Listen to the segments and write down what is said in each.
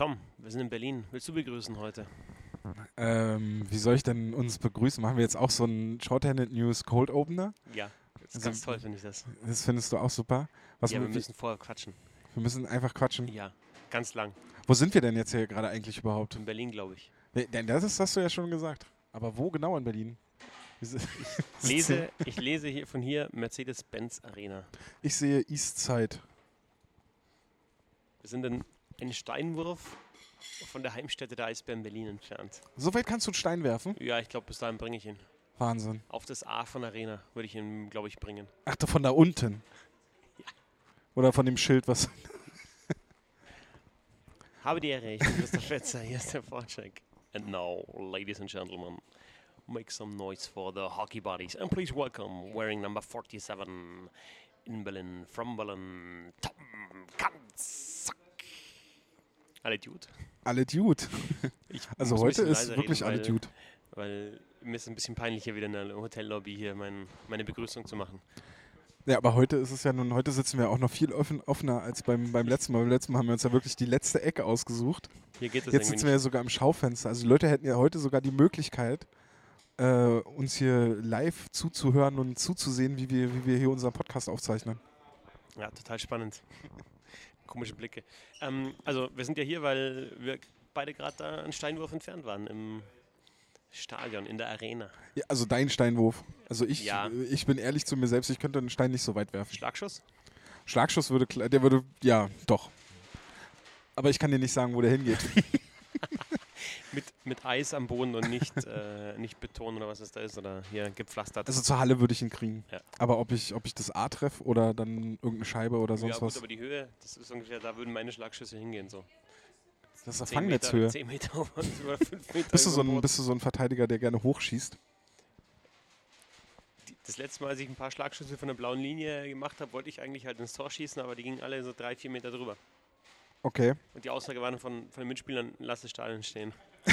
Tom, wir sind in Berlin. Willst du begrüßen heute? Ähm, wie soll ich denn uns begrüßen? Machen wir jetzt auch so einen Shorthanded News Cold Opener? Ja, das ist Also, ganz toll, finde ich das. Das findest du auch super. Was ja, wir müssen vorher quatschen. wir müssen einfach quatschen. Ja, ganz lang. Wo sind wir denn jetzt hier gerade eigentlich überhaupt? In Berlin, glaube ich. Nee, denn das ist, hast du ja schon gesagt. Aber wo genau in Berlin? Si- Lese, ich lese hier von hier Mercedes-Benz Arena. Ich sehe Eastside. Wir sind in, einen Steinwurf von der Heimstätte der Eisbären Berlin entfernt. So weit kannst du einen Stein werfen? Ja, ich glaube, bis dahin bringe ich ihn. Wahnsinn. Auf das A von Arena würde ich ihn, glaube ich, bringen. Ach, da von da unten. Oder von dem Schild, was. Habe die Ehre, ich bin Christoph Fetzer, hier ist der Vorcheck. And now, ladies and gentlemen, make some noise for the hockey buddies. And please welcome, wearing number 47 in Berlin, from Berlin, Tom Kanzak. Alle Dude. Alle Dude. Ich Also heute ist wirklich reden, alle weil, Dude. Weil mir ist ein bisschen peinlich, hier wieder in der Hotellobby hier mein, meine Begrüßung zu machen. Ja, aber heute ist es ja nun, heute sitzen wir auch noch viel offen, offener als beim, beim letzten Mal. Beim letzten Mal haben wir uns ja wirklich die letzte Ecke ausgesucht. Hier geht es Jetzt sitzen wir ja sogar im Schaufenster. Also die Leute hätten ja heute sogar die Möglichkeit, äh, uns hier live zuzuhören und zuzusehen, wie wir, wie wir hier unseren Podcast aufzeichnen. Ja, total spannend. Komische Blicke. Ähm, also, wir sind ja hier, weil wir beide gerade da einen Steinwurf entfernt waren im Stadion, in der Arena. Ja, also dein Steinwurf. Also ich, Ja. ich bin ehrlich zu mir selbst, ich könnte einen Stein nicht so weit werfen. Schlagschuss? Schlagschuss würde, klar- der würde, ja, doch. Aber ich kann dir nicht sagen, wo der hingeht. Mit, mit Eis am Boden und nicht, äh, nicht Beton oder was es da ist oder hier gepflastert. Also zur Halle würde ich ihn kriegen. Ja. Aber ob ich, ob ich das A treffe oder dann irgendeine Scheibe oder ja, sonst gut, was. aber die Höhe, das ist ungefähr, da würden meine Schlagschüsse hingehen. So. Das ist eine 10 Meter, Fangnetzhöhe. 10 Meter über 5 Meter. Bist du, so ein, bist du so ein Verteidiger, der gerne hochschießt? Das letzte Mal, als ich ein paar Schlagschüsse von der blauen Linie gemacht habe, wollte ich eigentlich halt ins Tor schießen, aber die gingen alle so drei, vier Meter drüber. Okay. Und die Aussage war dann von, von den Mitspielern, lass das Stadion stehen.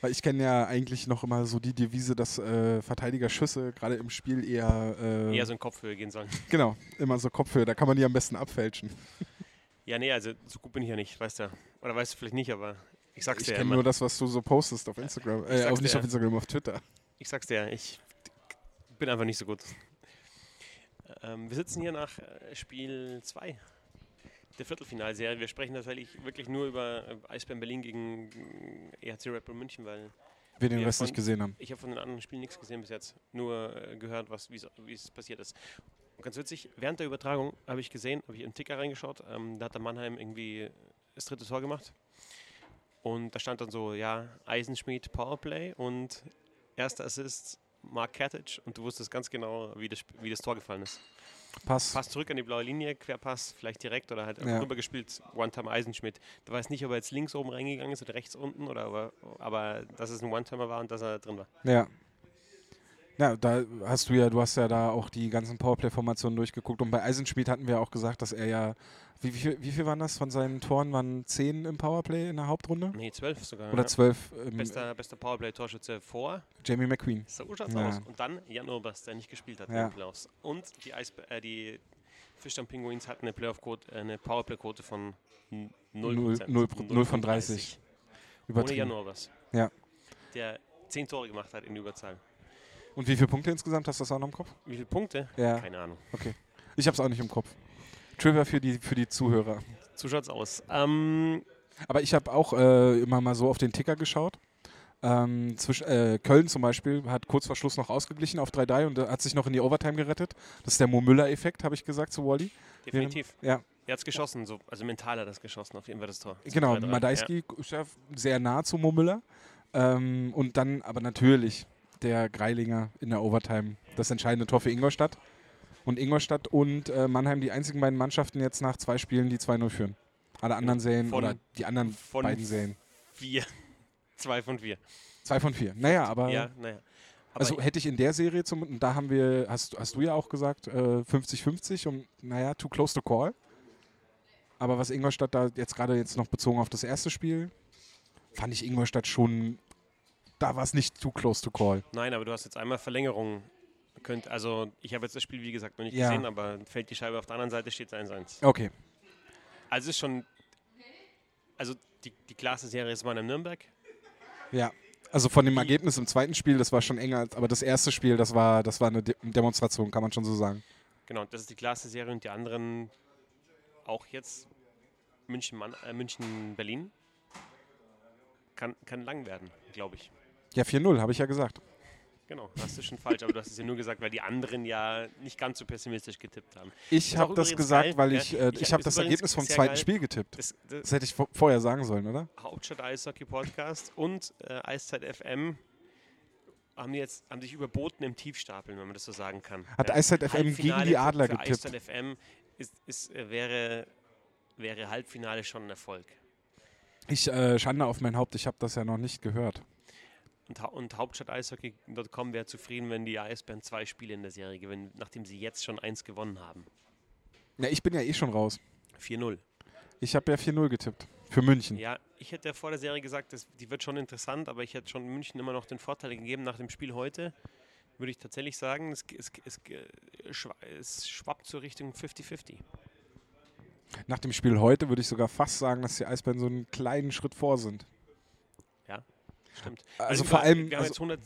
Weil ich kenne ja eigentlich noch immer so die Devise, dass äh, Verteidigerschüsse gerade im Spiel eher, äh, Eher so in Kopfhöhe gehen sollen. genau, immer so Kopfhöhe. Da kann man die am besten abfälschen. Ja, nee, also so gut bin ich ja nicht, weißt du. Oder weißt du vielleicht nicht, aber ich sag's Ich dir ja kenne nur das, was du so postest auf Instagram. Ich Äh, auf, nicht auf Instagram, auf Twitter. Ich sag's dir, ich bin einfach nicht so gut. Ähm, wir sitzen hier nach äh, Spiel 2 der Viertelfinalserie. Wir sprechen tatsächlich wirklich nur über äh, Eisbären Berlin gegen äh, EHC Red Bull München, weil Wir den Rest nicht gesehen haben. ich habe von den anderen Spielen nichts gesehen bis jetzt. Nur äh, gehört, wie es passiert ist. Und ganz witzig, während der Übertragung habe ich gesehen, habe ich im Ticker reingeschaut, ähm, da hat der Mannheim irgendwie das dritte Tor gemacht. Und da stand dann so, ja, Eisenschmied Powerplay und erster Assist Mark Katic und du wusstest ganz genau, wie das, wie das Tor gefallen ist. Pass. Pass zurück an die blaue Linie, Querpass, vielleicht direkt oder halt Ja. rübergespielt, One-Time Eisenschmidt. Du weißt nicht, ob er jetzt links oben reingegangen ist oder rechts unten, oder aber, aber dass es ein One-Timer war und dass er drin war. Ja. Ja, da hast du ja, du hast ja da auch die ganzen Powerplay-Formationen durchgeguckt. Und bei Eisenschmied hatten wir auch gesagt, dass er ja, wie, wie, viel, wie viel waren das von seinen Toren? Waren zehn im Powerplay in der Hauptrunde? Nee, zwölf sogar. Oder ja. zwölf? Ähm, Bester, bester Powerplay-Torschütze vor. Jamie McQueen. So schaut's Ja. aus. Und dann Jan Urbers, der nicht gespielt hat Ja. den Playoffs. Und die, Eis äh, die Fischdamm Penguins hatten eine Playoff-Quote, äh, eine Powerplay-Quote von n- 0%. Null- null Pro- null von 30. Ohne Jan. Urbers. Ja. Der zehn Tore gemacht hat in Überzahl. Und wie viele Punkte insgesamt? Hast du das auch noch im Kopf? Wie viele Punkte? Ja. Keine Ahnung. Ich habe es auch nicht im Kopf. Trivia für die, für die Zuhörer. So schaut's aus. Ähm, Aber ich habe auch äh, immer mal so auf den Ticker geschaut. Ähm, zwisch, äh, Köln zum Beispiel hat kurz vor Schluss noch ausgeglichen auf 3-3 und äh, hat sich noch in die Overtime gerettet. Das ist der Mo Müller-Effekt, habe ich gesagt zu Wally. definitiv. Ja, Er hat's geschossen, so, also mental hat er das geschossen, auf jeden Fall das Tor. Zum genau. 3-3. Madeiski ist ja sehr nah zu Mo Müller. Ähm, und dann aber natürlich der Greilinger in der Overtime. Das entscheidende Tor für Ingolstadt. Und Ingolstadt und äh, Mannheim die einzigen beiden Mannschaften jetzt nach zwei Spielen, die 2-0 führen. Alle anderen Serien Von- oder die anderen beiden Serien. Vier. Zwei von vier. Zwei von vier. Naja, aber ja, naja. Aber also hätte ich in der Serie zum, und da haben wir, hast, hast du ja auch gesagt, äh, 50-50 und naja, too close to call. Aber was Ingolstadt da jetzt gerade jetzt noch bezogen auf das erste Spiel, fand ich Ingolstadt schon, da war es nicht too close to call. Nein, aber du hast jetzt einmal Verlängerung. Könnt, also ich habe jetzt das Spiel wie gesagt noch nicht Ja. gesehen, aber fällt die Scheibe auf der anderen Seite, steht es 1-1. Okay. Also es ist schon also die, die Klasse-Serie ist mal in Nürnberg. Ja. Also von dem Ergebnis im zweiten Spiel, das war schon enger, aber das erste Spiel, das war, das war eine De Demonstration, kann man schon so sagen. Genau, das ist die Klasse-Serie und die anderen auch jetzt München, Mann, äh, München Berlin. Kann, kann lang werden, glaube ich. Ja, 4-0, habe ich ja gesagt. Genau, hast du schon falsch, aber du hast es ja nur gesagt, weil die anderen ja nicht ganz so pessimistisch getippt haben. Ich habe das gesagt, geil, weil ja. ich, äh, Ich ich, hab- habe das Ergebnis vom zweiten geil. Spiel getippt. Das, das Das hätte ich vo- vorher sagen sollen, oder? Hauptstadt Eishockey Podcast und äh, Eiszeit FM haben, jetzt, haben sich überboten im Tiefstapeln, wenn man das so sagen kann. Hat Eiszeit FM gegen die Adler getippt. Eiszeit FM ist, ist, äh, wäre, wäre Halbfinale schon ein Erfolg. Ich äh, Schande auf mein Haupt, ich habe das ja noch nicht gehört. Und, und Hauptstadt-Eishockey.com wäre zufrieden, wenn die Eisbären zwei Spiele in der Serie gewinnen, nachdem sie jetzt schon eins gewonnen haben. Ja, ich bin ja eh schon raus. 4-0. Ich habe ja 4-0 getippt. Für München. Ja, ich hätte ja vor der Serie gesagt, das, die wird schon interessant, aber ich hätte schon München immer noch den Vorteil gegeben. Nach dem Spiel heute würde ich tatsächlich sagen, es, es, es, schwa- es schwappt zur Richtung 50-50. Nach dem Spiel heute würde ich sogar fast sagen, dass die Eisbären so einen kleinen Schritt vor sind. Stimmt. Also wir- vor allem, Wir haben also- jetzt 100,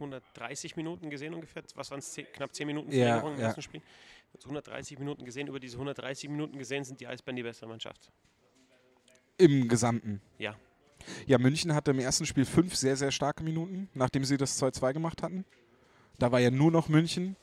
130 Minuten gesehen ungefähr. Was waren es? Knapp 10 Minuten Ja, Verlängerung im ja. ersten Spiel. Jetzt 130 Minuten gesehen. Über diese 130 Minuten gesehen sind die Eisbären die bessere Mannschaft. Im Gesamten. Ja. Ja, München hatte im ersten Spiel fünf sehr, sehr starke Minuten, nachdem sie das 2-2 gemacht hatten. Da war ja nur noch München.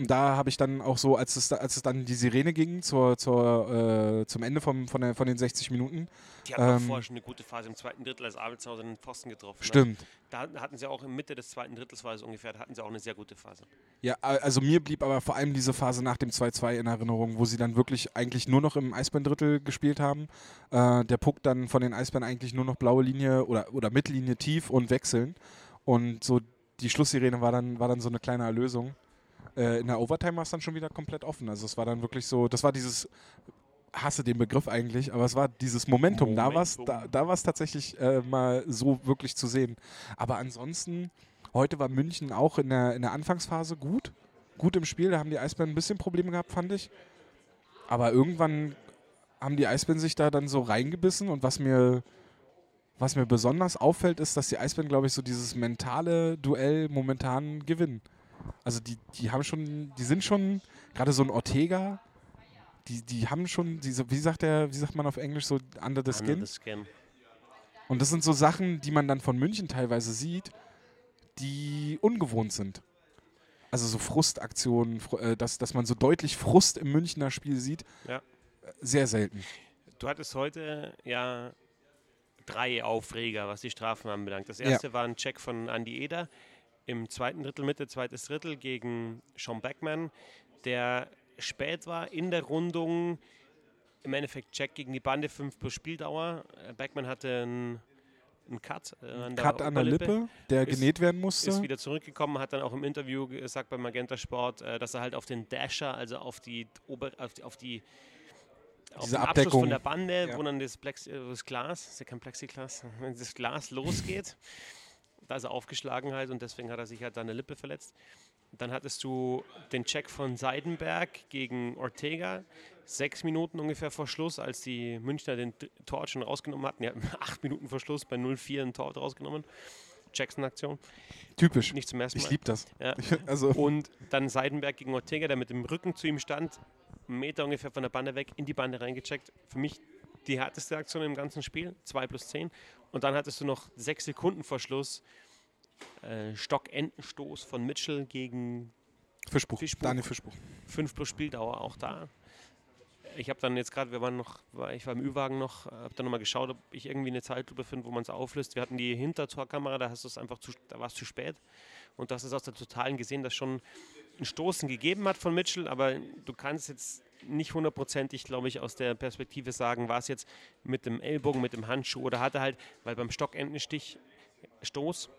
Und da habe ich dann auch so, als es, als es dann die Sirene ging zur, zur, äh, zum Ende vom, von, der, von den 60 Minuten. Die hatten auch Ähm, vorher schon eine gute Phase im zweiten Drittel, als Abelshausen den Pfosten getroffen hat. Stimmt. Da hatten sie auch in Mitte des zweiten Drittels war es ungefähr, da hatten sie auch eine sehr gute Phase. Ja, also mir blieb aber vor allem diese Phase nach dem 2-2 in Erinnerung, wo sie dann wirklich eigentlich nur noch im Eisbären-Drittel gespielt haben. Äh, der Puck dann von den Eisbären eigentlich nur noch blaue Linie oder, oder Mittellinie tief und wechseln. Und so die Schlusssirene war dann, war dann so eine kleine Erlösung. Äh, in der Overtime war es dann schon wieder komplett offen. Also es war dann wirklich so, das war dieses, hasse den Begriff eigentlich, aber es war dieses Momentum. Da war es da, Momentum. da tatsächlich äh, mal so wirklich zu sehen. Aber ansonsten, heute war München auch in der, in der Anfangsphase gut. Gut im Spiel, da haben die Eisbären ein bisschen Probleme gehabt, fand ich. Aber irgendwann haben die Eisbären sich da dann so reingebissen und was mir, was mir besonders auffällt, ist, dass die Eisbären, glaube ich, so dieses mentale Duell momentan gewinnen. Also die, die haben schon, die sind schon, gerade so ein Ortega, die, die haben schon, diese, wie sagt der, wie sagt man auf Englisch, so under the skin? Under the skin. Und das sind so Sachen, die man dann von München teilweise sieht, die ungewohnt sind. Also so Frustaktionen, Fr- äh, dass, dass man so deutlich Frust im Münchner Spiel sieht, Ja. sehr selten. Du hattest heute ja drei Aufreger, was die Strafen anbelangt. Das Ja. erste war ein Check von Andy Eder im zweiten Drittel, Mitte, zweites Drittel gegen Sean Beckman, der spät war in der Rundung. Im Endeffekt Check gegen die Bande, 5 plus Spieldauer. Äh, Beckman hatte einen, einen Cut, äh, an, der Cut an der. Lippe, der Ist- genäht werden musste. ist wieder zurückgekommen, hat dann auch im Interview gesagt bei Magenta Sport, äh, dass er halt auf den Dasher, also auf die Ober auf die, auf die auf Diese den Abschluss Abdeckung. von der Bande, Ja. wo dann das, Plex das Glas, ist ja kein Plexiglas, wenn das Glas losgeht, da ist er aufgeschlagen halt und deswegen hat er sich halt seine Lippe verletzt. Dann hattest du den Check von Seidenberg gegen Ortega, sechs Minuten ungefähr vor Schluss, als die Münchner den Tor schon rausgenommen hatten. Die hatten acht Minuten vor Schluss bei 0-4 ein Tor rausgenommen. Jackson-Aktion, Typisch. nicht zum ersten Mal. Ich liebe das. Ja. Also, Und dann Seidenberg gegen Ortega, der mit dem Rücken zu ihm stand, einen Meter ungefähr von der Bande weg, in die Bande reingecheckt. Für mich die härteste Aktion im ganzen Spiel, 2 plus 10. Und dann hattest du noch sechs Sekunden vor Schluss äh, Stockentenstoß von Mitchell gegen Fischbuch. Fischbuch. Daniel Fischbuch. 5 plus Spieldauer auch da. Ich habe dann jetzt gerade, wir waren noch, ich war im Ü-Wagen noch, habe dann nochmal geschaut, ob ich irgendwie eine Zeitlupe finde, wo man es auflöst. Wir hatten die Hintertorkamera, da hast du es einfach zu, da war es zu spät. Und das ist aus der Totalen gesehen, dass schon ein Stoßen gegeben hat von Mitchell, aber du kannst jetzt nicht hundertprozentig, glaube ich, aus der Perspektive sagen, war es jetzt mit dem Ellbogen, mit dem Handschuh oder hat er halt, weil beim Stockentenstich Stoß,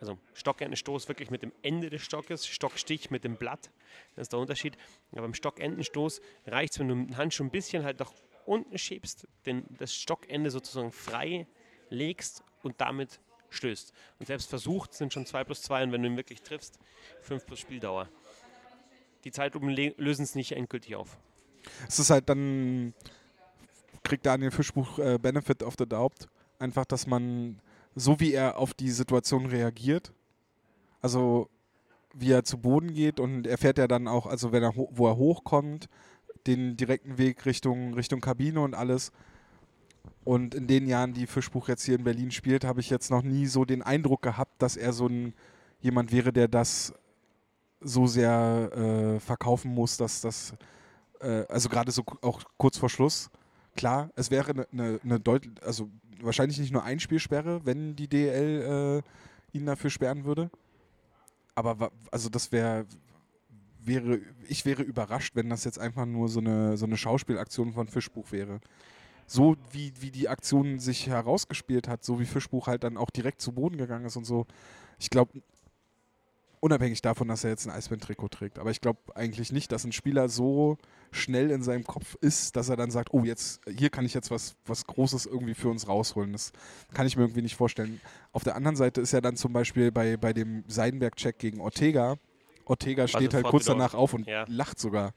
also Stockentenstoß wirklich mit dem Ende des Stockes, Stockstich mit dem Blatt, das ist der Unterschied. Aber beim Stockentenstoß reicht es, wenn du dem Handschuh ein bisschen halt nach unten schiebst, den, das Stockende sozusagen frei legst und damit stößt. Und selbst versucht sind schon 2 plus 2 und wenn du ihn wirklich triffst, 5 plus Spieldauer. Die Zeitlupen lösen es nicht endgültig auf. Es ist halt dann kriegt Daniel Fischbuch äh, Benefit of the Doubt. Einfach, dass man, so wie er auf die Situation reagiert, also wie er zu Boden geht und er fährt ja dann auch, also wenn er wo er hochkommt, den direkten Weg Richtung, Richtung Kabine und alles. Und in den Jahren, die Fischbuch jetzt hier in Berlin spielt, habe ich jetzt noch nie so den Eindruck gehabt, dass er so ein jemand wäre, der das so sehr äh, verkaufen muss, dass das, äh, also gerade so auch kurz vor Schluss, klar, es wäre eine ne, ne deutlich, also wahrscheinlich nicht nur Einspielsperre, wenn die DL äh, ihn dafür sperren würde. Aber also das wäre, wäre, ich wäre überrascht, wenn das jetzt einfach nur so eine, so eine Schauspielaktion von Fischbuch wäre. So wie, wie die Aktion sich herausgespielt hat, so wie Fischbuch halt dann auch direkt zu Boden gegangen ist und so. Ich glaube, unabhängig davon, dass er jetzt ein Eisbären-Trikot trägt. Aber ich glaube eigentlich nicht, dass ein Spieler so schnell in seinem Kopf ist, dass er dann sagt, oh, jetzt, hier kann ich jetzt was, was Großes irgendwie für uns rausholen. Das kann ich mir irgendwie nicht vorstellen. Auf der anderen Seite ist ja dann zum Beispiel bei, bei dem Seidenberg-Check gegen Ortega, Ortega steht halt kurz danach auf und ja. lacht sogar.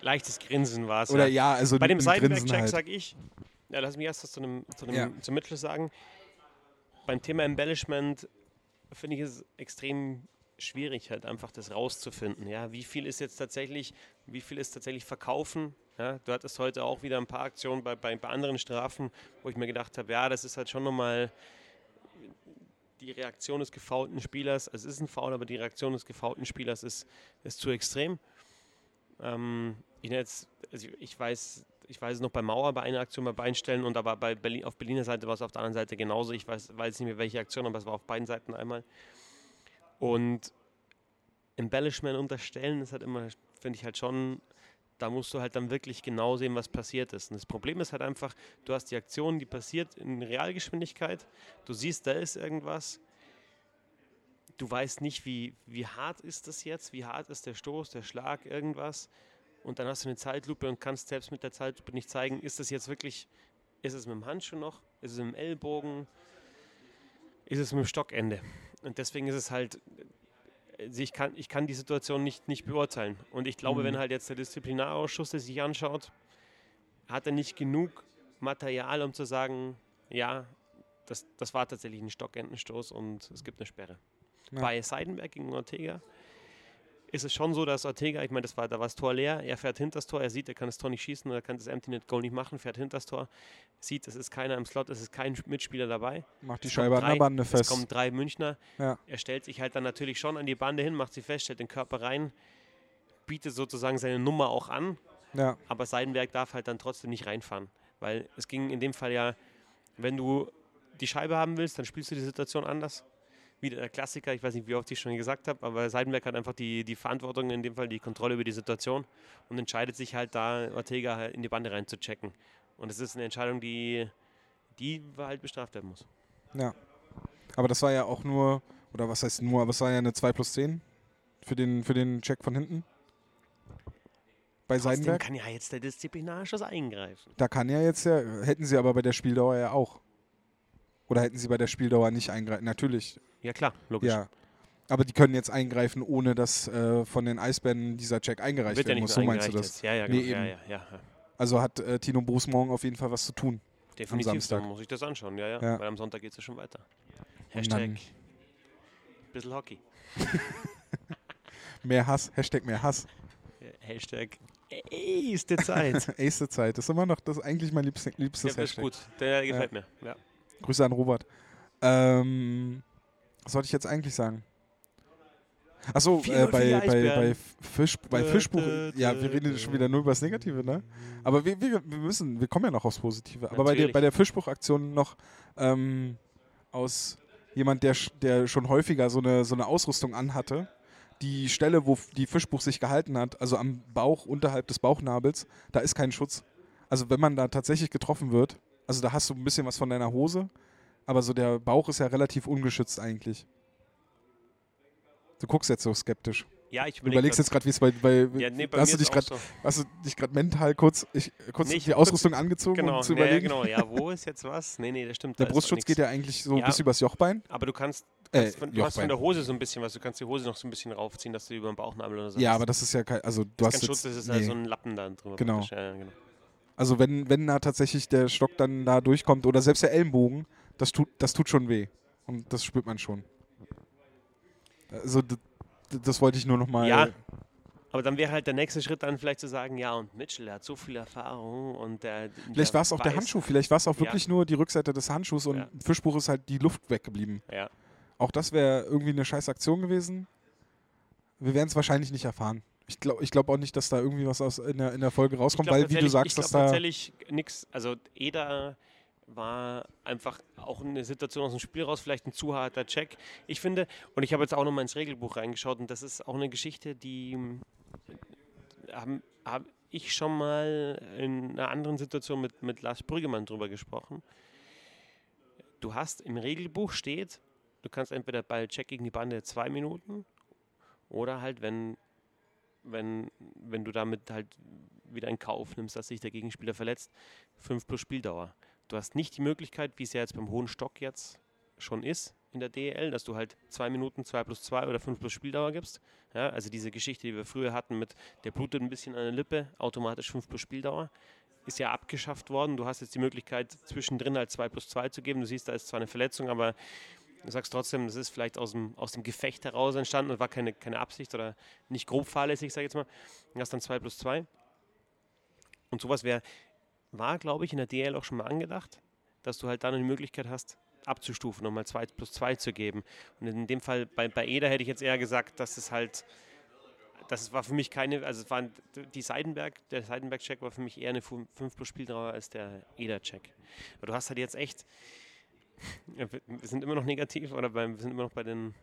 Leichtes Grinsen war es. Oder ja, also Bei dem Seidenberg-Check halt. sage ich, ja, lass mich erst das zu einem, zu einem ja. zum Mittel sagen. Beim Thema Embellishment finde ich es extrem schwierig, halt einfach das rauszufinden. Ja, wie viel ist jetzt tatsächlich, wie viel ist tatsächlich Verkaufen? Ja, du hattest heute auch wieder ein paar Aktionen bei, bei, bei anderen Strafen, wo ich mir gedacht habe, ja, das ist halt schon nochmal die Reaktion des gefaulten Spielers. Es ist ein Foul, aber die Reaktion des gefaulten Spielers ist, ist zu extrem. Ähm, ich, jetzt, also ich weiß ich weiß es noch bei Mauer bei einer Aktion bei beiden Stellen und aber bei Berlin, auf Berliner Seite war es auf der anderen Seite genauso. Ich weiß, weiß nicht mehr welche Aktion, aber es war auf beiden Seiten einmal. Und Embellishment unterstellen ist halt immer, finde ich halt schon, da musst du halt dann wirklich genau sehen, was passiert ist. Und das Problem ist halt einfach, du hast die Aktion, die passiert in Realgeschwindigkeit, du siehst, da ist irgendwas, du weißt nicht, wie, wie hart ist das jetzt, wie hart ist der Stoß, der Schlag, irgendwas und dann hast du eine Zeitlupe und kannst selbst mit der Zeitlupe nicht zeigen, ist das jetzt wirklich, ist es mit dem Handschuh noch, ist es mit dem Ellbogen, ist es mit dem Stockende. Und deswegen ist es halt, also ich kann, ich kann die Situation nicht, nicht beurteilen. Und ich glaube, mhm. wenn halt jetzt der Disziplinarausschuss das sich anschaut, hat er nicht genug Material, um zu sagen, ja, das, das war tatsächlich ein Stockendenstoß und es gibt eine Sperre. Ja. Bei Seidenberg gegen Ortega ist es schon so, dass Ortega, ich meine, das war, da war das Tor leer, er fährt hinter das Tor, er sieht, er kann das Tor nicht schießen oder kann das Empty Net Goal nicht machen, fährt hinter das Tor, sieht, es ist keiner im Slot, es ist kein Mitspieler dabei. Macht die Scheibe an der Bande fest. Es kommen drei Münchner. Ja. Er stellt sich halt dann natürlich schon an die Bande hin, macht sie fest, stellt den Körper rein, bietet sozusagen seine Nummer auch an. Ja. Aber Seidenberg darf halt dann trotzdem nicht reinfahren. Weil es ging in dem Fall ja, wenn du die Scheibe haben willst, dann spielst du die Situation anders wieder der Klassiker, ich weiß nicht, wie oft ich schon gesagt habe, aber Seidenberg hat einfach die, die Verantwortung, in dem Fall die Kontrolle über die Situation und entscheidet sich halt da, Ortega halt in die Bande rein zu checken. Und es ist eine Entscheidung, die, die halt bestraft werden muss. Ja. Aber das war ja auch nur, oder was heißt nur, aber es war ja eine 2 plus 10 für den, für den Check von hinten. Bei Trotzdem Seidenberg. kann ja jetzt der Disziplinarschuss eingreifen. Da kann ja jetzt ja, hätten sie aber bei der Spieldauer ja auch. Oder hätten sie bei der Spieldauer nicht eingreifen? Natürlich. Ja, klar, logisch. Ja. Aber die können jetzt eingreifen, ohne dass äh, von den Eisbären dieser Check eingereicht Wird werden muss. So meinst du das? Ja, ja, genau. Nee, ja, ja, ja, Also hat äh, Tino Bruce morgen auf jeden Fall was zu tun. Definitiv, am Samstag. muss ich das anschauen, ja, ja. ja. Weil am Sonntag geht es ja schon weiter. Hashtag bisschen Hockey. mehr Hass, Hashtag mehr Hass. Hashtag Ace der Zeit. Ace der Zeit, das ist immer noch das eigentlich mein liebstes, liebstes ja, Hashtag. ist gut, der gefällt mir, ja. Grüße an Robert. Ähm, was sollte ich jetzt eigentlich sagen? Achso, äh, bei, bei, bei, Fisch, bei Fischbuch, ja, wir reden schon wieder nur über das Negative, ne? Aber wir, wir, wir müssen, wir kommen ja noch aufs Positive. Aber bei der, bei der Fischbuch-Aktion noch ähm, aus jemand, der, der schon häufiger so eine, so eine Ausrüstung anhatte, die Stelle, wo die Fischbuch sich gehalten hat, also am Bauch, unterhalb des Bauchnabels, da ist kein Schutz. Also wenn man da tatsächlich getroffen wird, also da hast du ein bisschen was von deiner Hose, aber so der Bauch ist ja relativ ungeschützt eigentlich. Du guckst jetzt so skeptisch. Ja, ich überleg du überlegst jetzt gerade, wie es bei, bei, ja, nee, bei hast, du dich grad, so. hast du dich gerade mental kurz, ich, kurz nee, ich die Ausrüstung kurz, angezogen, genau, um zu überlegen? Ja, genau, ja, wo ist jetzt was? Nee, nee, das stimmt. Der da Brustschutz geht ja eigentlich so ja, bis übers Jochbein. Aber du kannst, kannst äh, von, du hast von der Hose so ein bisschen was, du kannst die Hose noch so ein bisschen raufziehen, dass du über den Bauchnabel oder so Ja, aber das ist ja kein, also du das hast kein Schutz, das ist nee. so ein Lappen da drin. Genau. Ja, genau. Also wenn, wenn da tatsächlich der Stock dann da durchkommt oder selbst der Ellenbogen, das tut, das tut schon weh. Und das spürt man schon. Also das, das wollte ich nur noch mal. Ja, aber dann wäre halt der nächste Schritt dann vielleicht zu sagen, ja, und Mitchell, hat so viel Erfahrung und der. Vielleicht war es auch der Handschuh, vielleicht war es auch Ja. wirklich nur die Rückseite des Handschuhs und Ja. Fischbuch ist halt die Luft weggeblieben. Ja. Auch das wäre irgendwie eine scheiß Aktion gewesen. Wir werden es wahrscheinlich nicht erfahren. Ich glaube ich glaub auch nicht, dass da irgendwie was aus in, der, in der Folge rauskommt, glaub weil, wie du sagst, ich dass da. tatsächlich nichts. Also, Eder war einfach auch eine Situation aus dem Spiel raus, vielleicht ein zu harter Check. Ich finde, und ich habe jetzt auch noch mal ins Regelbuch reingeschaut und das ist auch eine Geschichte, die ähm, habe hab ich schon mal in einer anderen Situation mit, mit Lars Brüggemann drüber gesprochen. Du hast im Regelbuch steht, du kannst entweder bei Check gegen die Bande zwei Minuten oder halt, wenn, wenn, wenn du damit halt wieder in Kauf nimmst, dass sich der Gegenspieler verletzt, 5 plus Spieldauer. Du hast nicht die Möglichkeit, wie es ja jetzt beim hohen Stock jetzt schon ist in der DEL, dass du halt 2 Minuten 2 plus 2 oder 5 plus Spieldauer gibst. Ja, also diese Geschichte, die wir früher hatten mit der blutet ein bisschen an der Lippe, automatisch 5 plus Spieldauer, ist ja abgeschafft worden. Du hast jetzt die Möglichkeit, zwischendrin halt 2 plus 2 zu geben. Du siehst, da ist zwar eine Verletzung, aber du sagst trotzdem, das ist vielleicht aus dem, aus dem Gefecht heraus entstanden und war keine, keine Absicht oder nicht grob fahrlässig, sag ich jetzt mal. Du hast dann 2 plus 2. Und sowas wäre, war, glaube ich, in der DL auch schon mal angedacht, dass du halt dann die Möglichkeit hast, abzustufen, nochmal 2 plus 2 zu geben. Und in dem Fall bei, bei Eder hätte ich jetzt eher gesagt, dass es halt, das war für mich keine, also es waren die Seidenberg, der Seidenberg-Check war für mich eher eine 5 plus Spieldauer als der Eder-Check. Aber du hast halt jetzt echt, ja, wir sind immer noch negativ oder beim, wir sind immer noch bei den,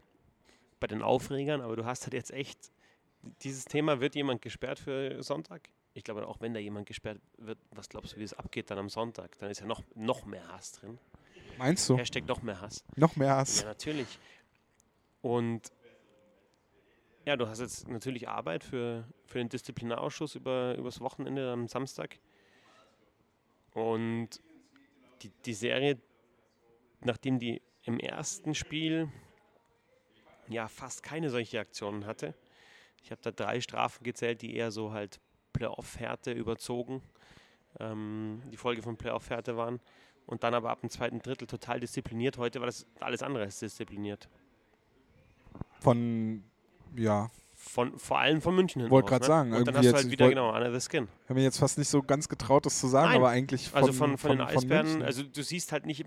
bei den Aufregern, aber du hast halt jetzt echt, dieses Thema, wird jemand gesperrt für Sonntag? Ich glaube, auch wenn da jemand gesperrt wird, was glaubst du, wie es abgeht dann am Sonntag? Dann ist ja noch, noch mehr Hass drin. Meinst du? Hashtag noch mehr Hass. Noch mehr Hass. Ja, natürlich. Und ja, du hast jetzt natürlich Arbeit für, für den Disziplinarausschuss über, übers Wochenende am Samstag. Und die, die Serie, nachdem die im ersten Spiel ja fast keine solche Aktionen hatte, ich habe da drei Strafen gezählt, die eher so halt Playoff-Härte überzogen, ähm, die Folge von Playoff-Härte waren. Und dann aber ab dem zweiten Drittel total diszipliniert. Heute war das alles andere als diszipliniert. Von, ja, Von, vor allem von München hin. Wollte grad ne? sagen, Und dann hast du halt wieder genau under the skin. Ich habe mir jetzt fast nicht so ganz getraut, das zu sagen, Nein. aber eigentlich von, Also von, von, den Eisbären, München. also du siehst halt nicht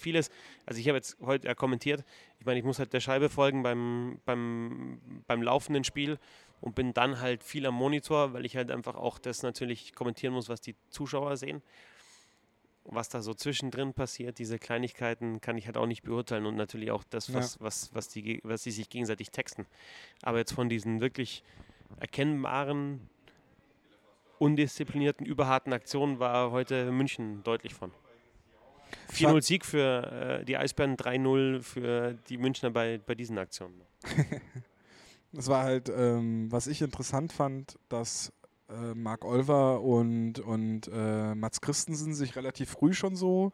vieles. Also ich habe jetzt heute ja kommentiert, ich meine, ich muss halt der Scheibe folgen beim, beim, beim laufenden Spiel und bin dann halt viel am Monitor, weil ich halt einfach auch das natürlich kommentieren muss, was die Zuschauer sehen. Was da so zwischendrin passiert, diese Kleinigkeiten kann ich halt auch nicht beurteilen und natürlich auch das, was, was, was, die, was die sich gegenseitig texten. Aber jetzt von diesen wirklich erkennbaren, undisziplinierten, überharten Aktionen war heute München deutlich von. 4-0 Sieg für äh, die Eisbären, 3-0 für die Münchner bei, bei diesen Aktionen. Es war halt, ähm, was ich interessant fand, dass äh, Marc Olver und, und äh, Mats Christensen sich relativ früh schon so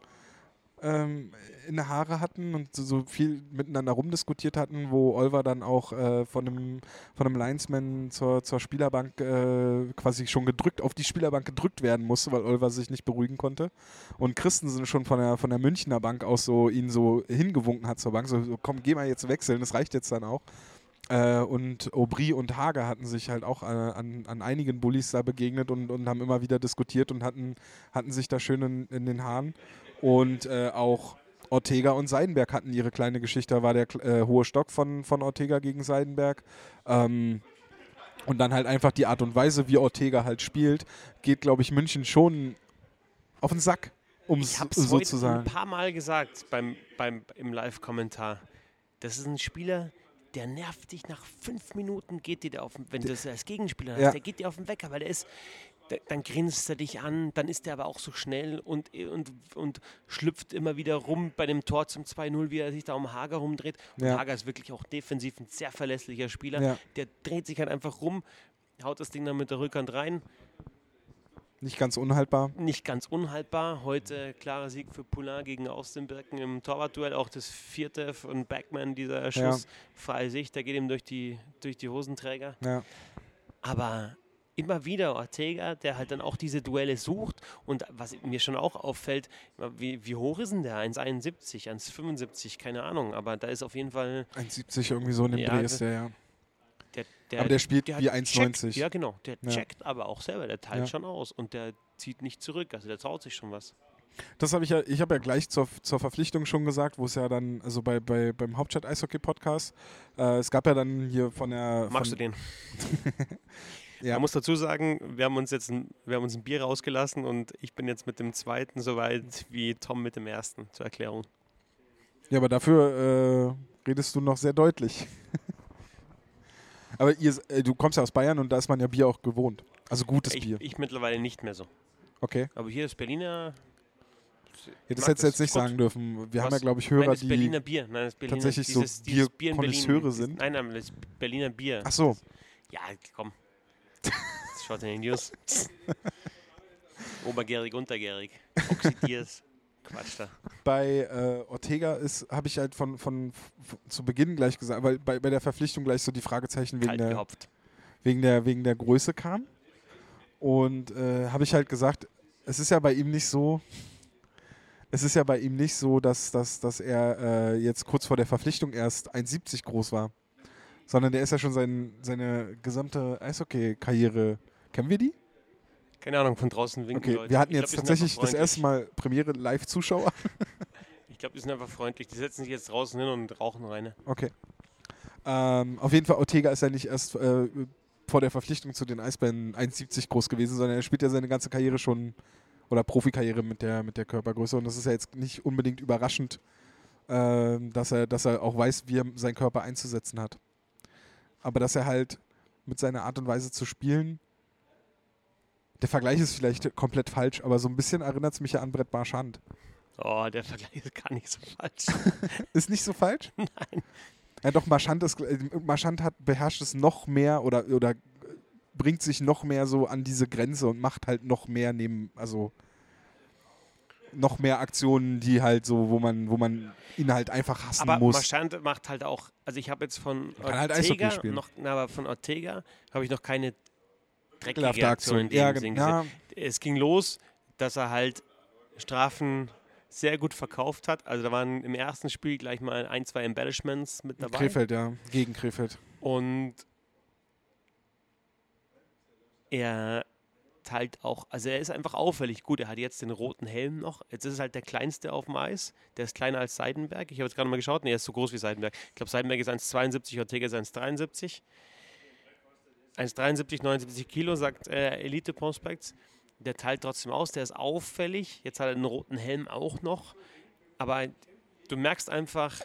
ähm, in der Haare hatten und so, so viel miteinander rumdiskutiert hatten, wo Olver dann auch äh, von einem, von einem Linesman zur, zur Spielerbank äh, quasi schon gedrückt, auf die Spielerbank gedrückt werden musste, weil Olver sich nicht beruhigen konnte. Und Christensen schon von der, von der Münchner Bank aus so ihn so hingewunken hat zur Bank, so, so komm, geh mal jetzt wechseln, das reicht jetzt dann auch. Äh, und Aubry und Hager hatten sich halt auch äh, an, an einigen Bullies da begegnet und, und haben immer wieder diskutiert und hatten, hatten sich da schön in, in den Haaren. Und äh, auch Ortega und Seidenberg hatten ihre kleine Geschichte. Da war der äh, hohe Stock von, von Ortega gegen Seidenberg. Ähm, und dann halt einfach die Art und Weise, wie Ortega halt spielt, geht, glaube ich, München schon auf den Sack, um Ich es habe so zu ein sagen. paar Mal gesagt beim, beim, im Live-Kommentar. Das ist ein Spieler, der nervt dich nach fünf Minuten, geht dir auf den, wenn du das als Gegenspieler hast, Ja. der geht dir auf den Wecker, weil der ist, dann grinst er dich an, dann ist er aber auch so schnell und, und, und schlüpft immer wieder rum bei dem Tor zum 2-0, wie er sich da um Hager rumdreht. Und Ja. Hager ist wirklich auch defensiv ein sehr verlässlicher Spieler. Ja. Der dreht sich halt einfach rum, haut das Ding dann mit der Rückhand rein. Nicht ganz unhaltbar. Nicht ganz unhaltbar. Heute klarer Sieg für Poulain gegen Austin Birken im Torwartduell. Auch das vierte von Backman, dieser Schuss. Freie Sicht, der geht ihm durch die, durch die Hosenträger. Ja. Aber immer wieder Ortega, der halt dann auch diese Duelle sucht. Und was mir schon auch auffällt, wie, wie hoch ist denn der? 1,71, 1,75, keine Ahnung. Aber da ist auf jeden Fall. 1,70 irgendwie so in dem Ja, Dreh ist der, ja. Der, der, Aber der spielt der wie hat 1,90. checkt- Ja, genau. Der Ja. checkt aber auch selber. Der teilt Ja. schon aus. Und der zieht nicht zurück. Also der traut sich schon was. Das habe ich ja, ich habe ja gleich zur, zur Verpflichtung schon gesagt, wo es ja dann, also bei, bei beim Hauptchat Eishockey Podcast, äh, es gab ja dann hier von der. Magst von, du den? Ja. Man muss dazu sagen, wir haben uns jetzt ein, wir haben uns ein Bier rausgelassen und ich bin jetzt mit dem zweiten so weit wie Tom mit dem ersten, zur Erklärung. Ja, aber dafür äh, redest du noch sehr deutlich. aber ihr, äh, du kommst ja aus Bayern und da ist man ja Bier auch gewohnt. Also gutes Ich, Bier. ich mittlerweile nicht mehr so. Okay. Aber hier ist Berliner. Ja, das hättest du jetzt nicht gut. sagen dürfen. Wir haben Was? ja, glaube ich, Nein, Hörer, das ist Berliner die. Bier. Nein, das Berliner, tatsächlich so dieses, dieses Bier in Berlin. Bierkonnoisseure sind. Nein, nein, das Berliner Bier. Ach so. Ja, komm. Das schaut in den News. Obergärig, untergärig. Oxidiert. Quatsch da. Bei äh, Ortega ist, habe ich halt von, von f- zu Beginn gleich gesagt, weil bei, bei der Verpflichtung gleich so die Fragezeichen wegen der, wegen der, wegen der Größe kam. Und äh, habe ich halt gesagt, es ist ja bei ihm nicht so, es ist ja bei ihm nicht so, dass, dass, dass er äh, jetzt kurz vor der Verpflichtung erst 1,70 groß war. Sondern der ist ja schon sein, seine gesamte Eishockey-Karriere. Kennen wir die? Keine Ahnung, von draußen winken Okay, Leute. wir hatten Ich jetzt glaub, tatsächlich das erste Mal Premiere Live-Zuschauer. Ich glaube, die sind einfach freundlich. Die setzen sich jetzt draußen hin und rauchen rein. Okay. Ähm, auf jeden Fall, Ortega ist ja nicht erst äh, vor der Verpflichtung zu den Eisbären 1,70 groß gewesen, sondern er spielt ja seine ganze Karriere schon oder Profikarriere mit der, mit der Körpergröße. Und das ist ja jetzt nicht unbedingt überraschend, ähm, dass, er, dass er auch weiß, wie er seinen Körper einzusetzen hat. Aber dass er halt mit seiner Art und Weise zu spielen, der Vergleich ist vielleicht komplett falsch, aber so ein bisschen erinnert es mich ja an Brett Marchand. Oh, der Vergleich ist gar nicht so falsch. Ist nicht so falsch? Nein. Ja, doch, Marchand, ist, äh, Marchand hat, beherrscht es noch mehr oder, oder bringt sich noch mehr so an diese Grenze und macht halt noch mehr neben, also noch mehr Aktionen, die halt so, wo man, wo man ihn halt einfach hassen Aber muss. Marchand macht halt auch, also ich habe jetzt von halt Ortega spielen. noch, na, aber von Ortega habe ich noch keine dreckige Ekelhafte Aktion in Aktion. dem Ja, Sinn ja, Es ging los, dass er halt Strafen sehr gut verkauft hat. Also da waren im ersten Spiel gleich mal ein, zwei Embellishments mit dabei. Krefeld, ja, gegen Krefeld. Und er teilt auch, also er ist einfach auffällig gut. Er hat jetzt den roten Helm noch. Jetzt ist es halt der kleinste auf dem Eis. Der ist kleiner als Seidenberg. Ich habe jetzt gerade mal geschaut. Nee, er ist so groß wie Seidenberg. Ich glaube, Seidenberg ist 1,72, Ortega ist 1,73. 1,73, 79 Kilo, sagt äh, Elite Prospects. Der teilt trotzdem aus. Der ist auffällig. Jetzt hat er den roten Helm auch noch. Aber du merkst einfach,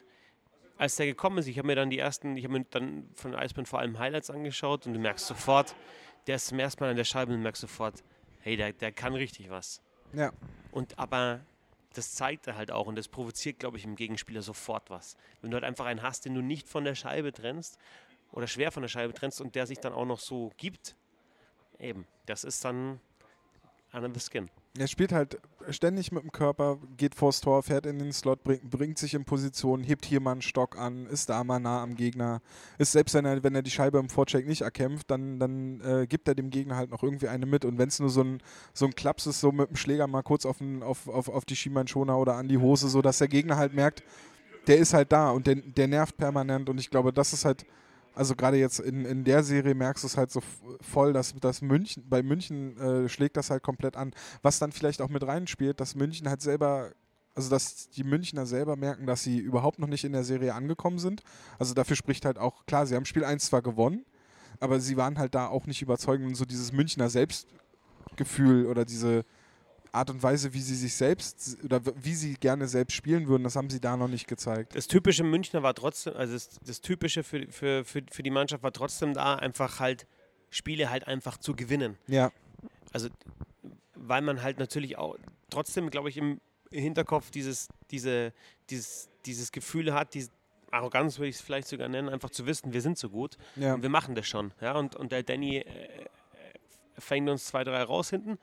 als der gekommen ist, ich habe mir dann die ersten, ich habe mir dann von Eisbären vor allem Highlights angeschaut und du merkst sofort, der ist zum ersten Mal an der Scheibe und du merkst sofort, hey, der, der kann richtig was. Ja. Und aber das zeigt er halt auch und das provoziert, glaube ich, im Gegenspieler sofort was. Wenn du halt einfach einen hast, den du nicht von der Scheibe trennst oder schwer von der Scheibe trennst und der sich dann auch noch so gibt, eben, das ist dann under the skin. Er spielt halt ständig mit dem Körper, geht vors Tor, fährt in den Slot, bringt, bringt sich in Position, hebt hier mal einen Stock an, ist da mal nah am Gegner. Ist selbst wenn er, wenn er die Scheibe im Vorcheck nicht erkämpft, dann, dann äh, gibt er dem Gegner halt noch irgendwie eine mit. Und wenn es nur so ein, so ein Klaps ist, so mit dem Schläger mal kurz auf, den, auf, auf, auf die Schienbeinschoner oder an die Hose, so dass der Gegner halt merkt, der ist halt da und der, der nervt permanent. Und ich glaube, das ist halt, also gerade jetzt in, in der Serie merkst du es halt so voll, dass, dass München, bei München äh, schlägt das halt komplett an. Was dann vielleicht auch mit reinspielt, dass München halt selber, also dass die Münchner selber merken, dass sie überhaupt noch nicht in der Serie angekommen sind. Also dafür spricht halt auch, klar, sie haben Spiel 1 zwar gewonnen, aber sie waren halt da auch nicht überzeugend und so dieses Münchner Selbstgefühl oder diese Art und Weise, wie sie sich selbst oder wie sie gerne selbst spielen würden, das haben sie da noch nicht gezeigt. Das typische Münchner war trotzdem, also das, das typische für, für, für, für die Mannschaft war trotzdem da, einfach halt Spiele halt einfach zu gewinnen. Ja, Also, weil man halt natürlich auch trotzdem, glaube ich, im Hinterkopf dieses, diese, dieses, dieses Gefühl hat, diese Arroganz würde ich es vielleicht sogar nennen, einfach zu wissen, wir sind so gut ja. und wir machen das schon. Ja? Und, und der Danny äh, fängt uns zwei, drei raus hinten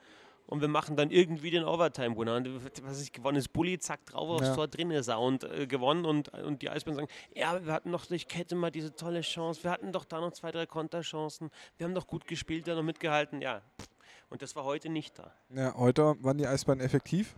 und wir machen dann irgendwie den Overtime-Winner. Und was ist gewonnen ist, Bulli, zack, drauf aufs Ja. Tor drin ist er und äh, gewonnen. Und, und die Eisbären sagen, ja, wir hatten doch durch Kette mal diese tolle Chance, wir hatten doch da noch zwei, drei Konterchancen, wir haben doch gut gespielt, da noch mitgehalten. Ja, und das war heute nicht da. Ja, heute waren die Eisbären effektiv.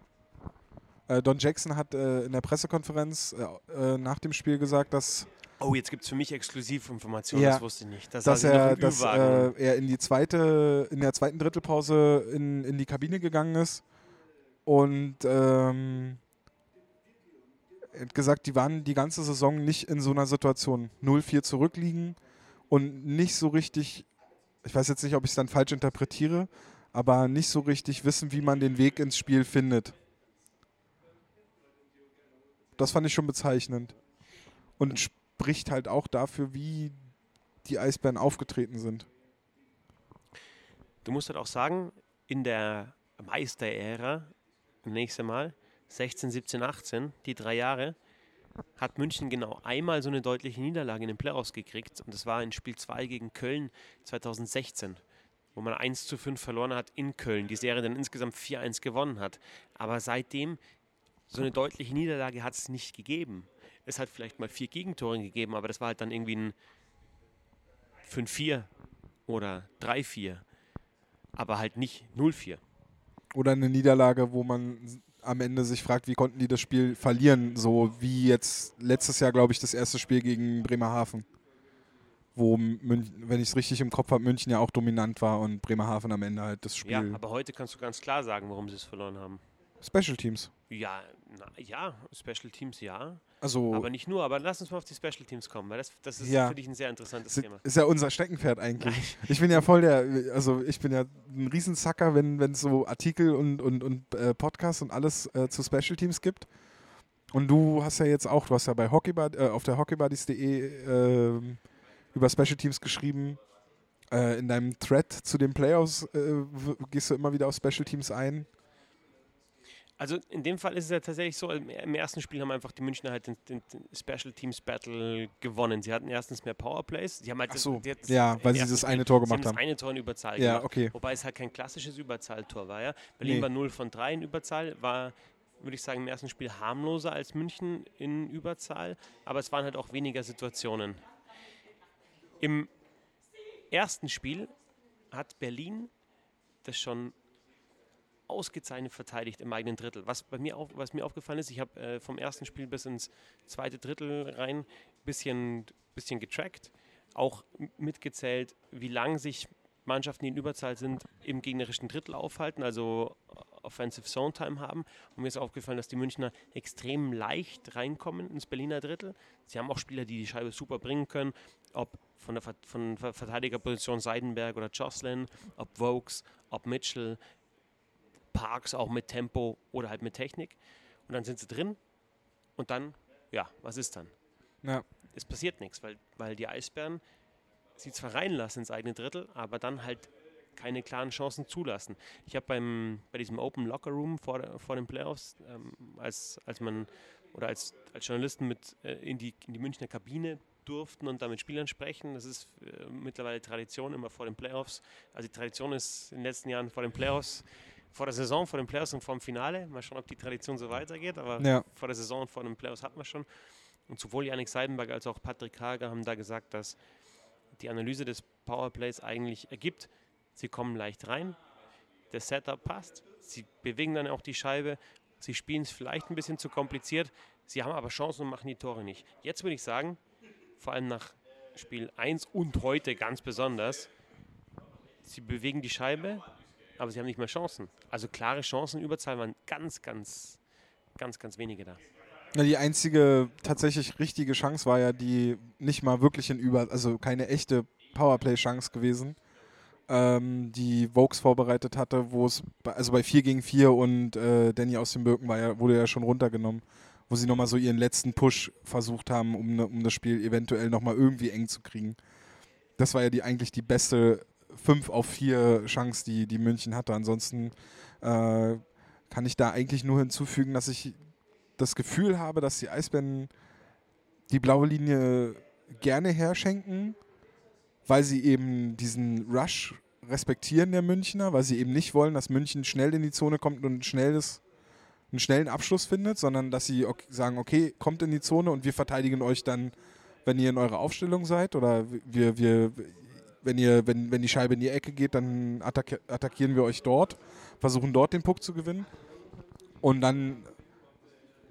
Äh, Don Jackson hat äh, in der Pressekonferenz äh, äh, nach dem Spiel gesagt, dass, Oh, jetzt gibt es für mich Exklusivinformationen, Ja. das wusste ich nicht. Das dass, er, dass äh, er in die zweite, in der zweiten Drittelpause in, in die Kabine gegangen ist und ähm, er hat gesagt, die waren die ganze Saison nicht in so einer Situation 0-4 zurückliegen und nicht so richtig, ich weiß jetzt nicht, ob ich es dann falsch interpretiere, aber nicht so richtig wissen, wie man den Weg ins Spiel findet. Das fand ich schon bezeichnend. Und spricht halt auch dafür, wie die Eisbären aufgetreten sind. Du musst halt auch sagen, in der Meisterära, nächste Mal, 16, 17, 18, die drei Jahre, hat München genau einmal so eine deutliche Niederlage in den Playoffs gekriegt. Und das war in Spiel 2 gegen Köln 2016, wo man 1 zu 5 verloren hat in Köln. Die Serie dann insgesamt 4-1 gewonnen hat. Aber seitdem so eine deutliche Niederlage hat es nicht gegeben. Es hat vielleicht mal vier Gegentore gegeben, aber das war halt dann irgendwie ein 5-4 oder 3-4. Aber halt nicht 0-4. Oder eine Niederlage, wo man am Ende sich fragt, wie konnten die das Spiel verlieren? So wie jetzt letztes Jahr, glaube ich, das erste Spiel gegen Bremerhaven. Wo, München, wenn ich es richtig im Kopf habe, München ja auch dominant war und Bremerhaven am Ende halt das Spiel. Ja, aber heute kannst du ganz klar sagen, warum sie es verloren haben. Special Teams. Ja, na, ja, Special Teams ja, Also aber nicht nur. Aber lass uns mal auf die Special Teams kommen, weil das, das ist Ja. für dich ein sehr interessantes si- Thema. ist ja unser Steckenpferd eigentlich. Ich bin ja voll der, also ich bin ja ein Riesensacker, wenn es so Artikel und, und, und äh, Podcasts und alles äh, zu Special Teams gibt. Und du hast ja jetzt auch, du hast ja bei Hockeybud, äh, auf der hockeybuddies.de ähm, über Special Teams geschrieben. Äh, in deinem Thread zu den Playoffs äh, gehst du immer wieder auf Special Teams ein. Also in dem Fall ist es ja tatsächlich so, im ersten Spiel haben einfach die Münchner halt den, den, Special Teams Battle gewonnen. Sie hatten erstens mehr Powerplays. Sie haben halt Ach so, die- die- ja, weil sie das eine Tor gemacht das haben. eine Tor in Überzahl Ja, gemacht. okay. Wobei es halt kein klassisches Überzahltor war. Ja? Berlin Nee. war 0 von 3 in Überzahl, war, würde ich sagen, im ersten Spiel harmloser als München in Überzahl, aber es waren halt auch weniger Situationen. Im ersten Spiel hat Berlin das schon ausgezeichnet verteidigt im eigenen Drittel. Was, bei mir, auf, was mir aufgefallen ist, ich habe äh, vom ersten Spiel bis ins zweite Drittel rein ein bisschen, bisschen getrackt, auch mitgezählt, wie lang sich Mannschaften, die in Überzahl sind, im gegnerischen Drittel aufhalten, also Offensive Zone Time haben. Und mir ist aufgefallen, dass die Münchner extrem leicht reinkommen ins Berliner Drittel. Sie haben auch Spieler, die die Scheibe super bringen können, ob von der von Ver- Verteidigerposition Seidenberg oder Jocelyn, ob Vokes, ob Mitchell, Parks auch mit Tempo oder halt mit Technik. Und dann sind sie drin und dann, ja, was ist dann? Ja. Es passiert nichts, weil, weil die Eisbären sie zwar reinlassen ins eigene Drittel, aber dann halt keine klaren Chancen zulassen. Ich habe beim bei diesem Open Locker Room vor, vor den Playoffs, ähm, als, als man oder als, als Journalisten mit äh, in, die, in die Münchner Kabine durften und da mit Spielern sprechen. Das ist äh, mittlerweile Tradition immer vor den Playoffs. Also die Tradition ist in den letzten Jahren vor den Playoffs, vor der Saison, vor den Playoffs und vor dem Finale. Mal schauen, ob die Tradition so weitergeht, aber Ja. vor der Saison und vor den Playoffs hatten wir schon. Und sowohl Janik Seidenberg als auch Patrick Hager haben da gesagt, dass die Analyse des Powerplays eigentlich ergibt, sie kommen leicht rein, das Setup passt, sie bewegen dann auch die Scheibe, sie spielen es vielleicht ein bisschen zu kompliziert, sie haben aber Chancen und machen die Tore nicht. Jetzt würde ich sagen, vor allem nach Spiel 1 und heute ganz besonders, sie bewegen die Scheibe, aber sie haben nicht mehr Chancen. Also klare Chancen, Überzahl waren ganz, ganz, ganz, ganz wenige da. Ja, die einzige tatsächlich richtige Chance war ja die nicht mal wirklich in Über, also keine echte Powerplay-Chance gewesen, ähm, die Vokes vorbereitet hatte, wo es, also bei 4 gegen 4 und äh, Danny aus den Birken war ja, wurde ja schon runtergenommen, wo sie nochmal so ihren letzten Push versucht haben, um, ne, um das Spiel eventuell nochmal irgendwie eng zu kriegen. Das war ja die eigentlich die beste 5 auf 4 Chance, die, die München hatte. Ansonsten äh, kann ich da eigentlich nur hinzufügen, dass ich das Gefühl habe, dass die Eisbären die blaue Linie gerne herschenken, weil sie eben diesen Rush respektieren der Münchner, weil sie eben nicht wollen, dass München schnell in die Zone kommt und schnell einen schnellen Abschluss findet, sondern dass sie sagen, okay, kommt in die Zone und wir verteidigen euch dann, wenn ihr in eurer Aufstellung seid oder wir, wir, wenn, ihr, wenn, wenn die Scheibe in die Ecke geht, dann attack attackieren wir euch dort, versuchen dort den Puck zu gewinnen. Und dann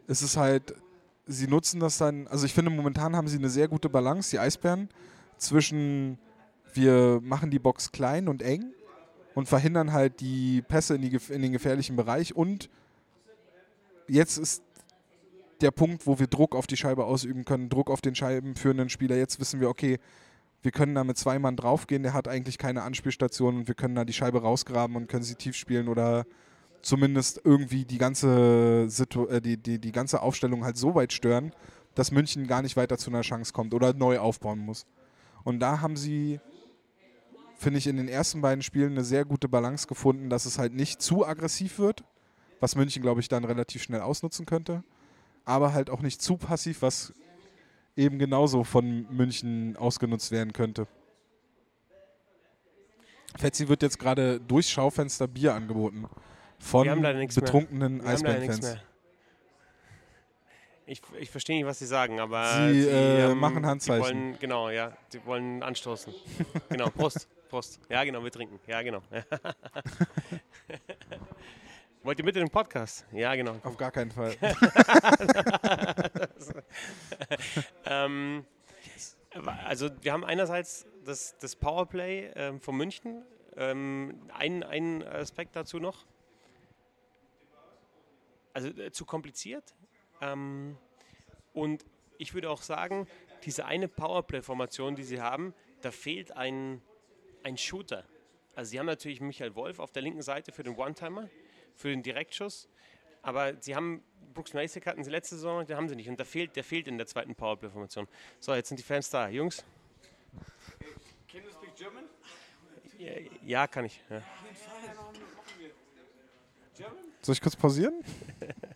ist es halt, sie nutzen das dann, also ich finde momentan haben sie eine sehr gute Balance, die Eisbären, zwischen wir machen die Box klein und eng und verhindern halt die Pässe in, die, in den gefährlichen Bereich und jetzt ist der Punkt, wo wir Druck auf die Scheibe ausüben können, Druck auf den scheibenführenden Spieler. Jetzt wissen wir, okay, wir können da mit zwei Mann draufgehen, der hat eigentlich keine Anspielstation und wir können da die Scheibe rausgraben und können sie tief spielen oder zumindest irgendwie die ganze, Situ äh, die, die, die ganze Aufstellung halt so weit stören, dass München gar nicht weiter zu einer Chance kommt oder neu aufbauen muss. Und da haben sie, finde ich, in den ersten beiden Spielen eine sehr gute Balance gefunden, dass es halt nicht zu aggressiv wird, was München, glaube ich, dann relativ schnell ausnutzen könnte, aber halt auch nicht zu passiv, was eben genauso von München ausgenutzt werden könnte. Fetzi wird jetzt gerade durchs Schaufenster Bier angeboten von betrunkenen Eisbärenfans. Ich, ich verstehe nicht, was sie sagen, aber sie, sie äh, ähm, machen Handzeichen. Wollen, genau, ja, sie wollen anstoßen. genau, Prost, Prost. Ja, genau, wir trinken. Ja, genau. Wollt ihr mit in den Podcast? Ja, genau. Auf gar keinen Fall. ähm, also wir haben einerseits das, das Powerplay ähm, von München. Ähm, ein, ein Aspekt dazu noch. Also äh, zu kompliziert. Ähm, und ich würde auch sagen, diese eine Powerplay-Formation, die sie haben, da fehlt ein, ein Shooter. Also sie haben natürlich Michael Wolf auf der linken Seite für den One-Timer für den Direktschuss. Aber sie haben, Brooks Masek hatten sie letzte Saison, den haben sie nicht. Und der fehlt, der fehlt in der zweiten Powerplay-Formation. So, jetzt sind die Fans da. Jungs? Can you speak German? Ja, ja kann ich. Ja. Soll ich kurz pausieren?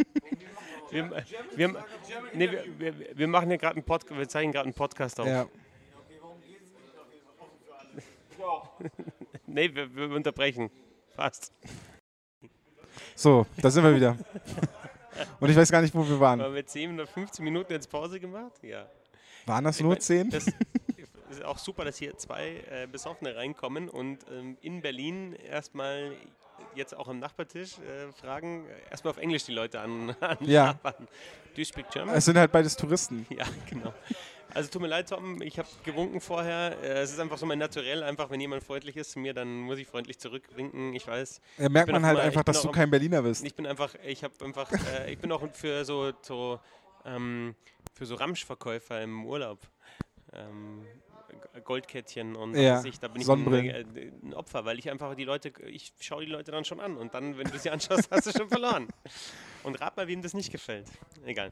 wir, wir, nee, wir, wir, wir, machen hier gerade einen Podcast, wir zeigen gerade einen Podcast auf. Ja. nee, wir, wir unterbrechen. Fast. So, da sind wir wieder. Und ich weiß gar nicht, wo wir waren. Haben wir 10 oder 15 Minuten jetzt Pause gemacht? Ja. Waren das ich nur mein, 10? Das ist auch super, dass hier zwei äh, Besoffene reinkommen und ähm, in Berlin erstmal jetzt auch am Nachbartisch äh, fragen erstmal auf Englisch die Leute an. an ja. Do you speak German? Es sind halt beides Touristen. Ja, genau. Also tut mir leid, Tom, ich habe gewunken vorher. Äh, es ist einfach so mein Naturell, einfach wenn jemand freundlich ist zu mir, dann muss ich freundlich zurückwinken, ich weiß. Ja, merkt man halt immer, einfach, dass du kein Berliner bist. Ich bin einfach, ich habe einfach, äh, ich bin auch für so, so ähm, für so Ramschverkäufer im Urlaub. Ähm, Goldkettchen und ja, ich, da bin ich ein, äh, ein, Opfer, weil ich einfach die Leute, ich schaue die Leute dann schon an und dann, wenn du sie anschaust, hast du schon verloren. Und rat mal, wem das nicht gefällt. Egal.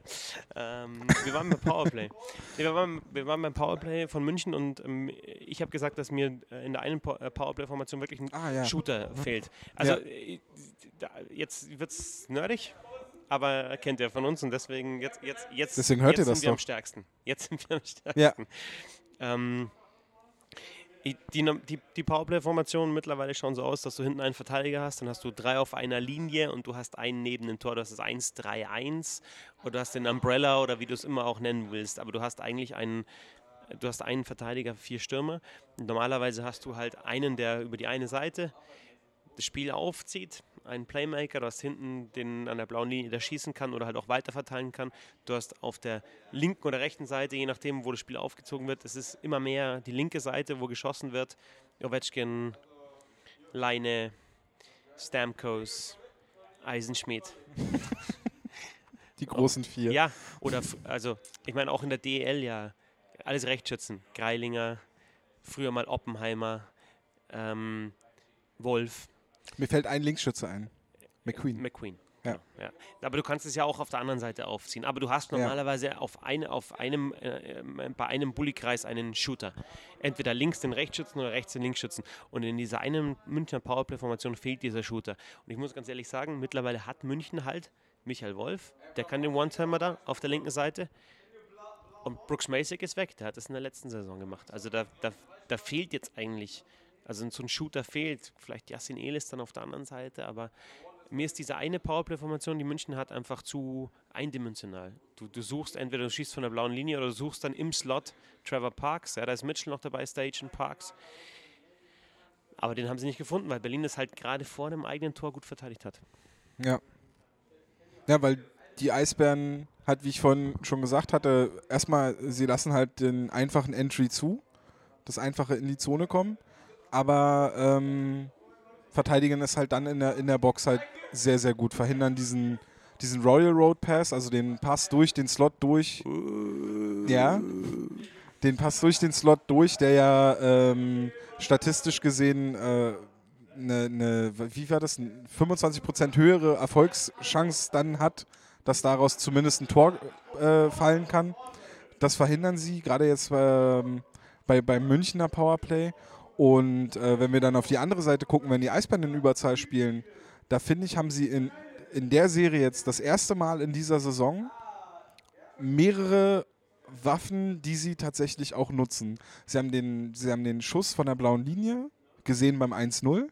Ähm, wir waren beim Powerplay. Nee, wir, waren, wir waren beim Powerplay von München und ähm, ich habe gesagt, dass mir in der einen äh, Powerplay-Formation wirklich ein ah, ja. Shooter fehlt. Also ja. Äh, jetzt wird es nerdig aber kennt ihr von uns und deswegen jetzt, jetzt, jetzt, deswegen hört jetzt ihr das sind wir doch. am stärksten. Jetzt sind wir am stärksten. Ja. Ähm, die, die, die Powerplay-Formation mittlerweile schauen so aus, dass du hinten einen Verteidiger hast, dann hast du drei auf einer Linie und du hast einen neben dem Tor, das ist 1-3-1 oder du hast den Umbrella oder wie du es immer auch nennen willst, aber du hast eigentlich einen, du hast einen Verteidiger, vier Stürmer. Normalerweise hast du halt einen, der über die eine Seite das Spiel aufzieht einen Playmaker, du hast hinten den an der blauen Linie, der schießen kann oder halt auch weiterverteilen kann. Du hast auf der linken oder rechten Seite, je nachdem, wo das Spiel aufgezogen wird, es ist immer mehr die linke Seite, wo geschossen wird. Ovechkin, Leine, Stamkos, Eisenschmidt. Die großen vier. Ja, oder also ich meine auch in der DEL ja alles Rechtsschützen. Greilinger, früher mal Oppenheimer, ähm, Wolf. Mir fällt ein Linksschütze ein. McQueen. McQueen. Ja. Genau, ja. Aber du kannst es ja auch auf der anderen Seite aufziehen. Aber du hast normalerweise ja. auf, ein, auf einem, äh, bei einem Bullykreis einen Shooter. Entweder links den Rechtsschützen oder rechts den Linksschützen. Und in dieser einen Münchner Powerplay-Formation fehlt dieser Shooter. Und ich muss ganz ehrlich sagen, mittlerweile hat München halt Michael Wolf, der kann den One-Timer da auf der linken Seite. Und Brooks Masek ist weg, der hat das in der letzten Saison gemacht. Also da, da, da fehlt jetzt eigentlich Also so ein Shooter fehlt. Vielleicht Yassin Elis dann auf der anderen Seite, aber mir ist diese eine Powerplay-Formation, die München hat, einfach zu eindimensional. Du, du suchst entweder du schießt von der blauen Linie oder du suchst dann im Slot Trevor Parks. Ja, da ist Mitchell noch dabei, Stage und Parks. Aber den haben sie nicht gefunden, weil Berlin das halt gerade vor dem eigenen Tor gut verteidigt hat. Ja. Ja, weil die Eisbären halt, wie ich vorhin schon gesagt hatte, erstmal, sie lassen halt den einfachen Entry zu, das einfache in die Zone kommen, aber ähm, verteidigen es halt dann in der, in der Box halt sehr, sehr gut, verhindern diesen, diesen Royal Road Pass, also den Pass durch den Slot durch. Ja. Den Pass durch den Slot durch, der ja ähm, statistisch gesehen äh, eine, ne, wie war das, 25% höhere Erfolgschance dann hat, dass daraus zumindest ein Tor äh, fallen kann. Das verhindern sie, gerade jetzt ähm, bei, beim Münchner Powerplay. Und äh, wenn wir dann auf die andere Seite gucken, wenn die Eisbären in Überzahl spielen, da finde ich, haben sie in, in der Serie jetzt das erste Mal in dieser Saison mehrere Waffen, die sie tatsächlich auch nutzen. Sie haben den, sie haben den Schuss von der blauen Linie gesehen beim 1-0,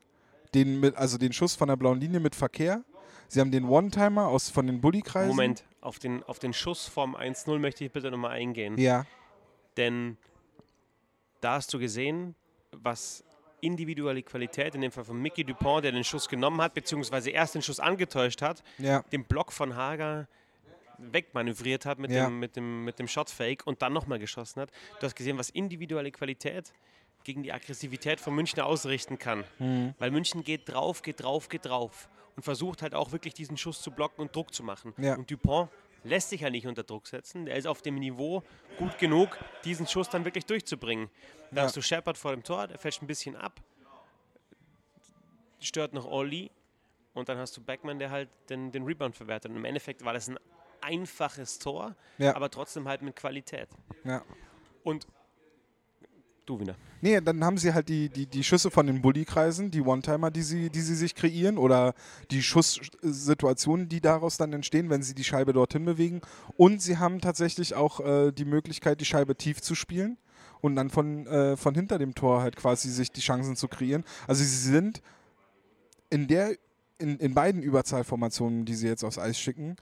den mit, also den Schuss von der blauen Linie mit Verkehr. Sie haben den One-Timer aus von den Bullykreisen. Moment, auf den, auf den Schuss vom 1-0 möchte ich bitte nochmal eingehen. Ja. Denn da hast du gesehen, was individuelle Qualität, in dem Fall von Mickey Dupont, der den Schuss genommen hat, beziehungsweise erst den Schuss angetäuscht hat, Ja. den Block von Hager wegmanövriert hat mit, Ja. dem, mit, dem, mit dem Shotfake und dann nochmal geschossen hat. Du hast gesehen, was individuelle Qualität gegen die Aggressivität von München ausrichten kann. Mhm. Weil München geht drauf, geht drauf, geht drauf und versucht halt auch wirklich diesen Schuss zu blocken und Druck zu machen. Ja. Und Dupont lässt sich ja nicht unter Druck setzen. Der ist auf dem Niveau gut genug, diesen Schuss dann wirklich durchzubringen. Da Ja. hast du Shepard vor dem Tor, der fällt ein bisschen ab, stört noch Olli und dann hast du Beckmann, der halt den, den Rebound verwertet. Und im Endeffekt war das ein einfaches Tor, Ja. aber trotzdem halt mit Qualität. ja. Und du wieder. Nee, dann haben sie halt die, die, die Schüsse von den Bullykreisen, die One-Timer, die sie, die sie sich kreieren oder die Schusssituationen, die daraus dann entstehen, wenn sie die Scheibe dorthin bewegen. Und sie haben tatsächlich auch äh, die Möglichkeit, die Scheibe tief zu spielen und dann von, äh, von hinter dem Tor halt quasi sich die Chancen zu kreieren. Also sie sind in der in, in beiden Überzahlformationen, die sie jetzt aufs Eis schicken,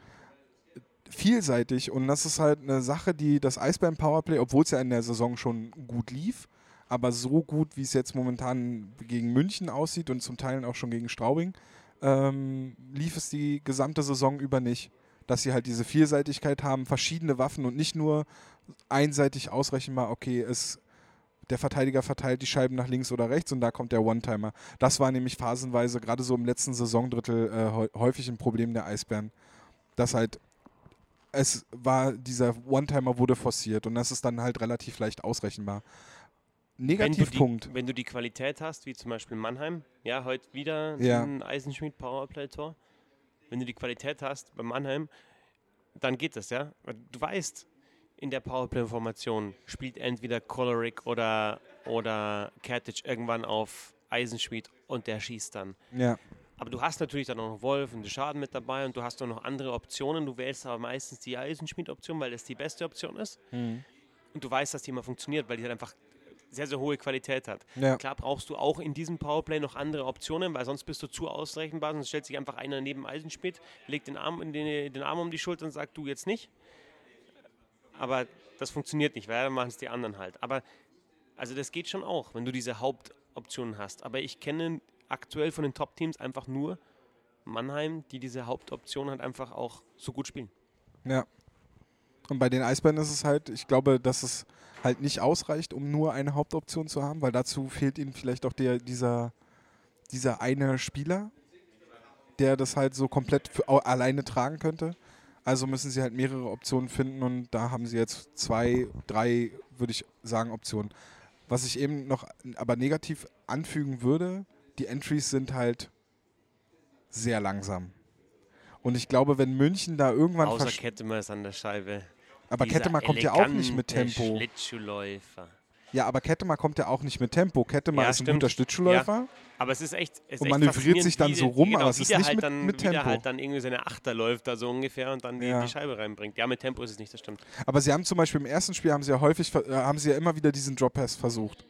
vielseitig und das ist halt eine Sache, die das Eisbären Powerplay, obwohl es ja in der Saison schon gut lief, aber so gut, wie es jetzt momentan gegen München aussieht und zum Teil auch schon gegen Straubing, ähm, lief es die gesamte Saison über nicht. Dass sie halt diese Vielseitigkeit haben, verschiedene Waffen und nicht nur einseitig ausrechenbar, okay, es, der Verteidiger verteilt die Scheiben nach links oder rechts und da kommt der One-Timer. Das war nämlich phasenweise, gerade so im letzten Saisondrittel, äh, häu- häufig ein Problem der Eisbären. Dass halt es war, dieser One-Timer wurde forciert und das ist dann halt relativ leicht ausrechenbar. Wenn du, Negativpunkt. die, wenn du die Qualität hast, wie zum Beispiel Mannheim, ja, heute wieder Ja. ein Eisenschmied Powerplay-Tor. Wenn du die Qualität hast bei Mannheim, dann geht das, ja. Du weißt, in der Powerplay-Formation spielt entweder Koloric oder, oder Katic irgendwann auf Eisenschmied und der schießt dann. Ja, Aber du hast natürlich dann auch noch Wolf und Schaden mit dabei und du hast auch noch andere Optionen. Du wählst aber meistens die Eisenschmied-Option, weil das die beste Option ist. Mhm. Und du weißt, dass die immer funktioniert, weil die halt einfach sehr, sehr hohe Qualität hat. ja, Klar brauchst du auch in diesem Powerplay noch andere Optionen, weil sonst bist du zu ausrechenbar. Sonst stellt sich einfach einer neben Eisenschmidt, legt den Arm, den, den Arm um die Schulter und sagt, du jetzt nicht. Aber das funktioniert nicht, weil dann machen es die anderen halt. Aber also das geht schon auch, wenn du diese Hauptoptionen hast. Aber ich kenne aktuell von den Top-Teams einfach nur Mannheim, die diese Hauptoption halt einfach auch so gut spielen. ja. Und bei den Eisbären ist es halt, ich glaube, dass es halt nicht ausreicht, um nur eine Hauptoption zu haben, weil dazu fehlt ihnen vielleicht auch der, dieser, dieser eine Spieler, der das halt so komplett für, alleine tragen könnte. Also müssen sie halt mehrere Optionen finden und da haben sie jetzt zwei, drei, würde ich sagen, Optionen. Was ich eben noch aber negativ anfügen würde, die Entries sind halt sehr langsam. Und ich glaube, wenn München da irgendwann Außer Kettemer ist an der Scheibe. Aber Dieser Kettemar kommt ja auch nicht mit Tempo. Schlittschuhläufer. Ja, aber Kettemar kommt ja auch nicht mit Tempo. Kettemar Ja, ist ein stimmt. guter Schlittschuhläufer. Aber es ist echt. Es ist Und manövriert sich dann so rum, genau, aber es ist nicht halt mit- dann, mit Tempo. halt dann irgendwie seine Achter läuft, da so ungefähr und dann die, Ja. die Scheibe reinbringt. Ja, mit Tempo ist es nicht, das stimmt. Aber sie haben zum Beispiel im ersten Spiel haben sie ja häufig, äh, haben sie ja immer wieder diesen Drop Pass versucht.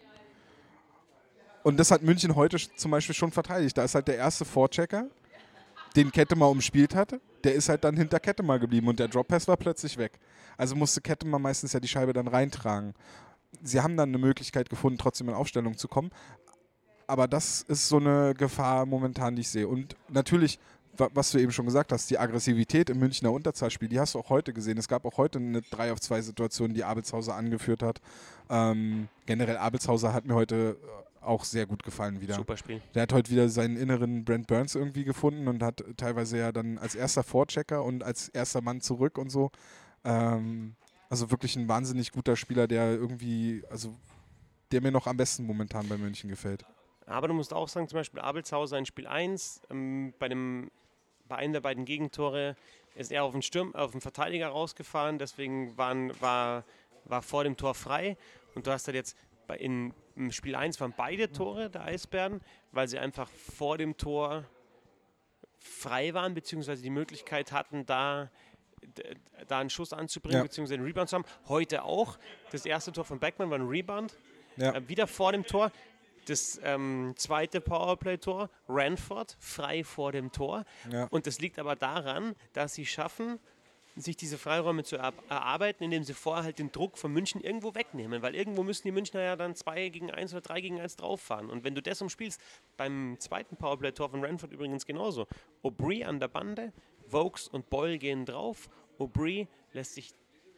Und das hat München heute zum Beispiel schon verteidigt. Da ist halt der erste Vorchecker, den Kettemer umspielt hatte, der ist halt dann hinter Kettemer geblieben und der Drop-Pass war plötzlich weg. Also musste Kettemer meistens ja die Scheibe dann reintragen. Sie haben dann eine Möglichkeit gefunden, trotzdem in Aufstellung zu kommen. Aber das ist so eine Gefahr momentan, die ich sehe. Und natürlich, wa- was du eben schon gesagt hast, die Aggressivität im Münchner Unterzahlspiel, die hast du auch heute gesehen. Es gab auch heute eine 3 auf 2 Situation, die Abelshauser angeführt hat. Ähm, generell Abelshauser hat mir heute auch sehr gut gefallen wieder. Super Spiel. Der hat heute wieder seinen inneren Brent Burns irgendwie gefunden und hat teilweise ja dann als erster Vorchecker und als erster Mann zurück und so. Ähm, also wirklich ein wahnsinnig guter Spieler, der irgendwie, also der mir noch am besten momentan bei München gefällt. Aber du musst auch sagen, zum Beispiel Abelshauser in Spiel 1, ähm, bei, dem, bei einem der beiden Gegentore ist er auf den, Sturm, auf den Verteidiger rausgefahren, deswegen waren, war, war vor dem Tor frei. Und du hast halt jetzt bei, in, im Spiel 1 waren beide Tore der Eisbären, weil sie einfach vor dem Tor frei waren, beziehungsweise die Möglichkeit hatten, da, da einen Schuss anzubringen, Ja. beziehungsweise einen Rebound zu haben. Heute auch. Das erste Tor von Beckmann war ein Rebound. Ja. Äh, wieder vor dem Tor. Das ähm, zweite Powerplay-Tor, Ranford, frei vor dem Tor. Ja. Und das liegt aber daran, dass sie schaffen, sich diese Freiräume zu er erarbeiten, indem sie vorher halt den Druck von München irgendwo wegnehmen. Weil irgendwo müssen die Münchner ja dann 2 gegen 1 oder 3 gegen 1 drauffahren. Und wenn du das umspielst, beim zweiten Powerplay-Tor von Ranford übrigens genauso. Aubry an der Bande, Vokes und Boyle gehen drauf. Aubry lässt sich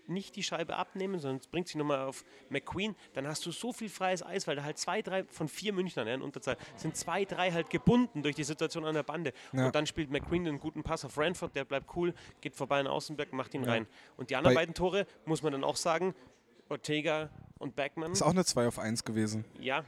nicht die Scheibe abnehmen, sondern bringt sie nochmal auf McQueen, dann hast du so viel freies Eis, weil da halt zwei, drei von vier Münchnern ja, in Unterzahl sind zwei, drei halt gebunden durch die Situation an der Bande. Ja. Und dann spielt McQueen einen guten Pass auf Ranford, der bleibt cool, geht vorbei an Außenberg, macht ihn Ja. rein. Und die anderen Bei- beiden Tore, muss man dann auch sagen, Ortega und Backman, Ist auch eine 2 auf 1 gewesen. ja,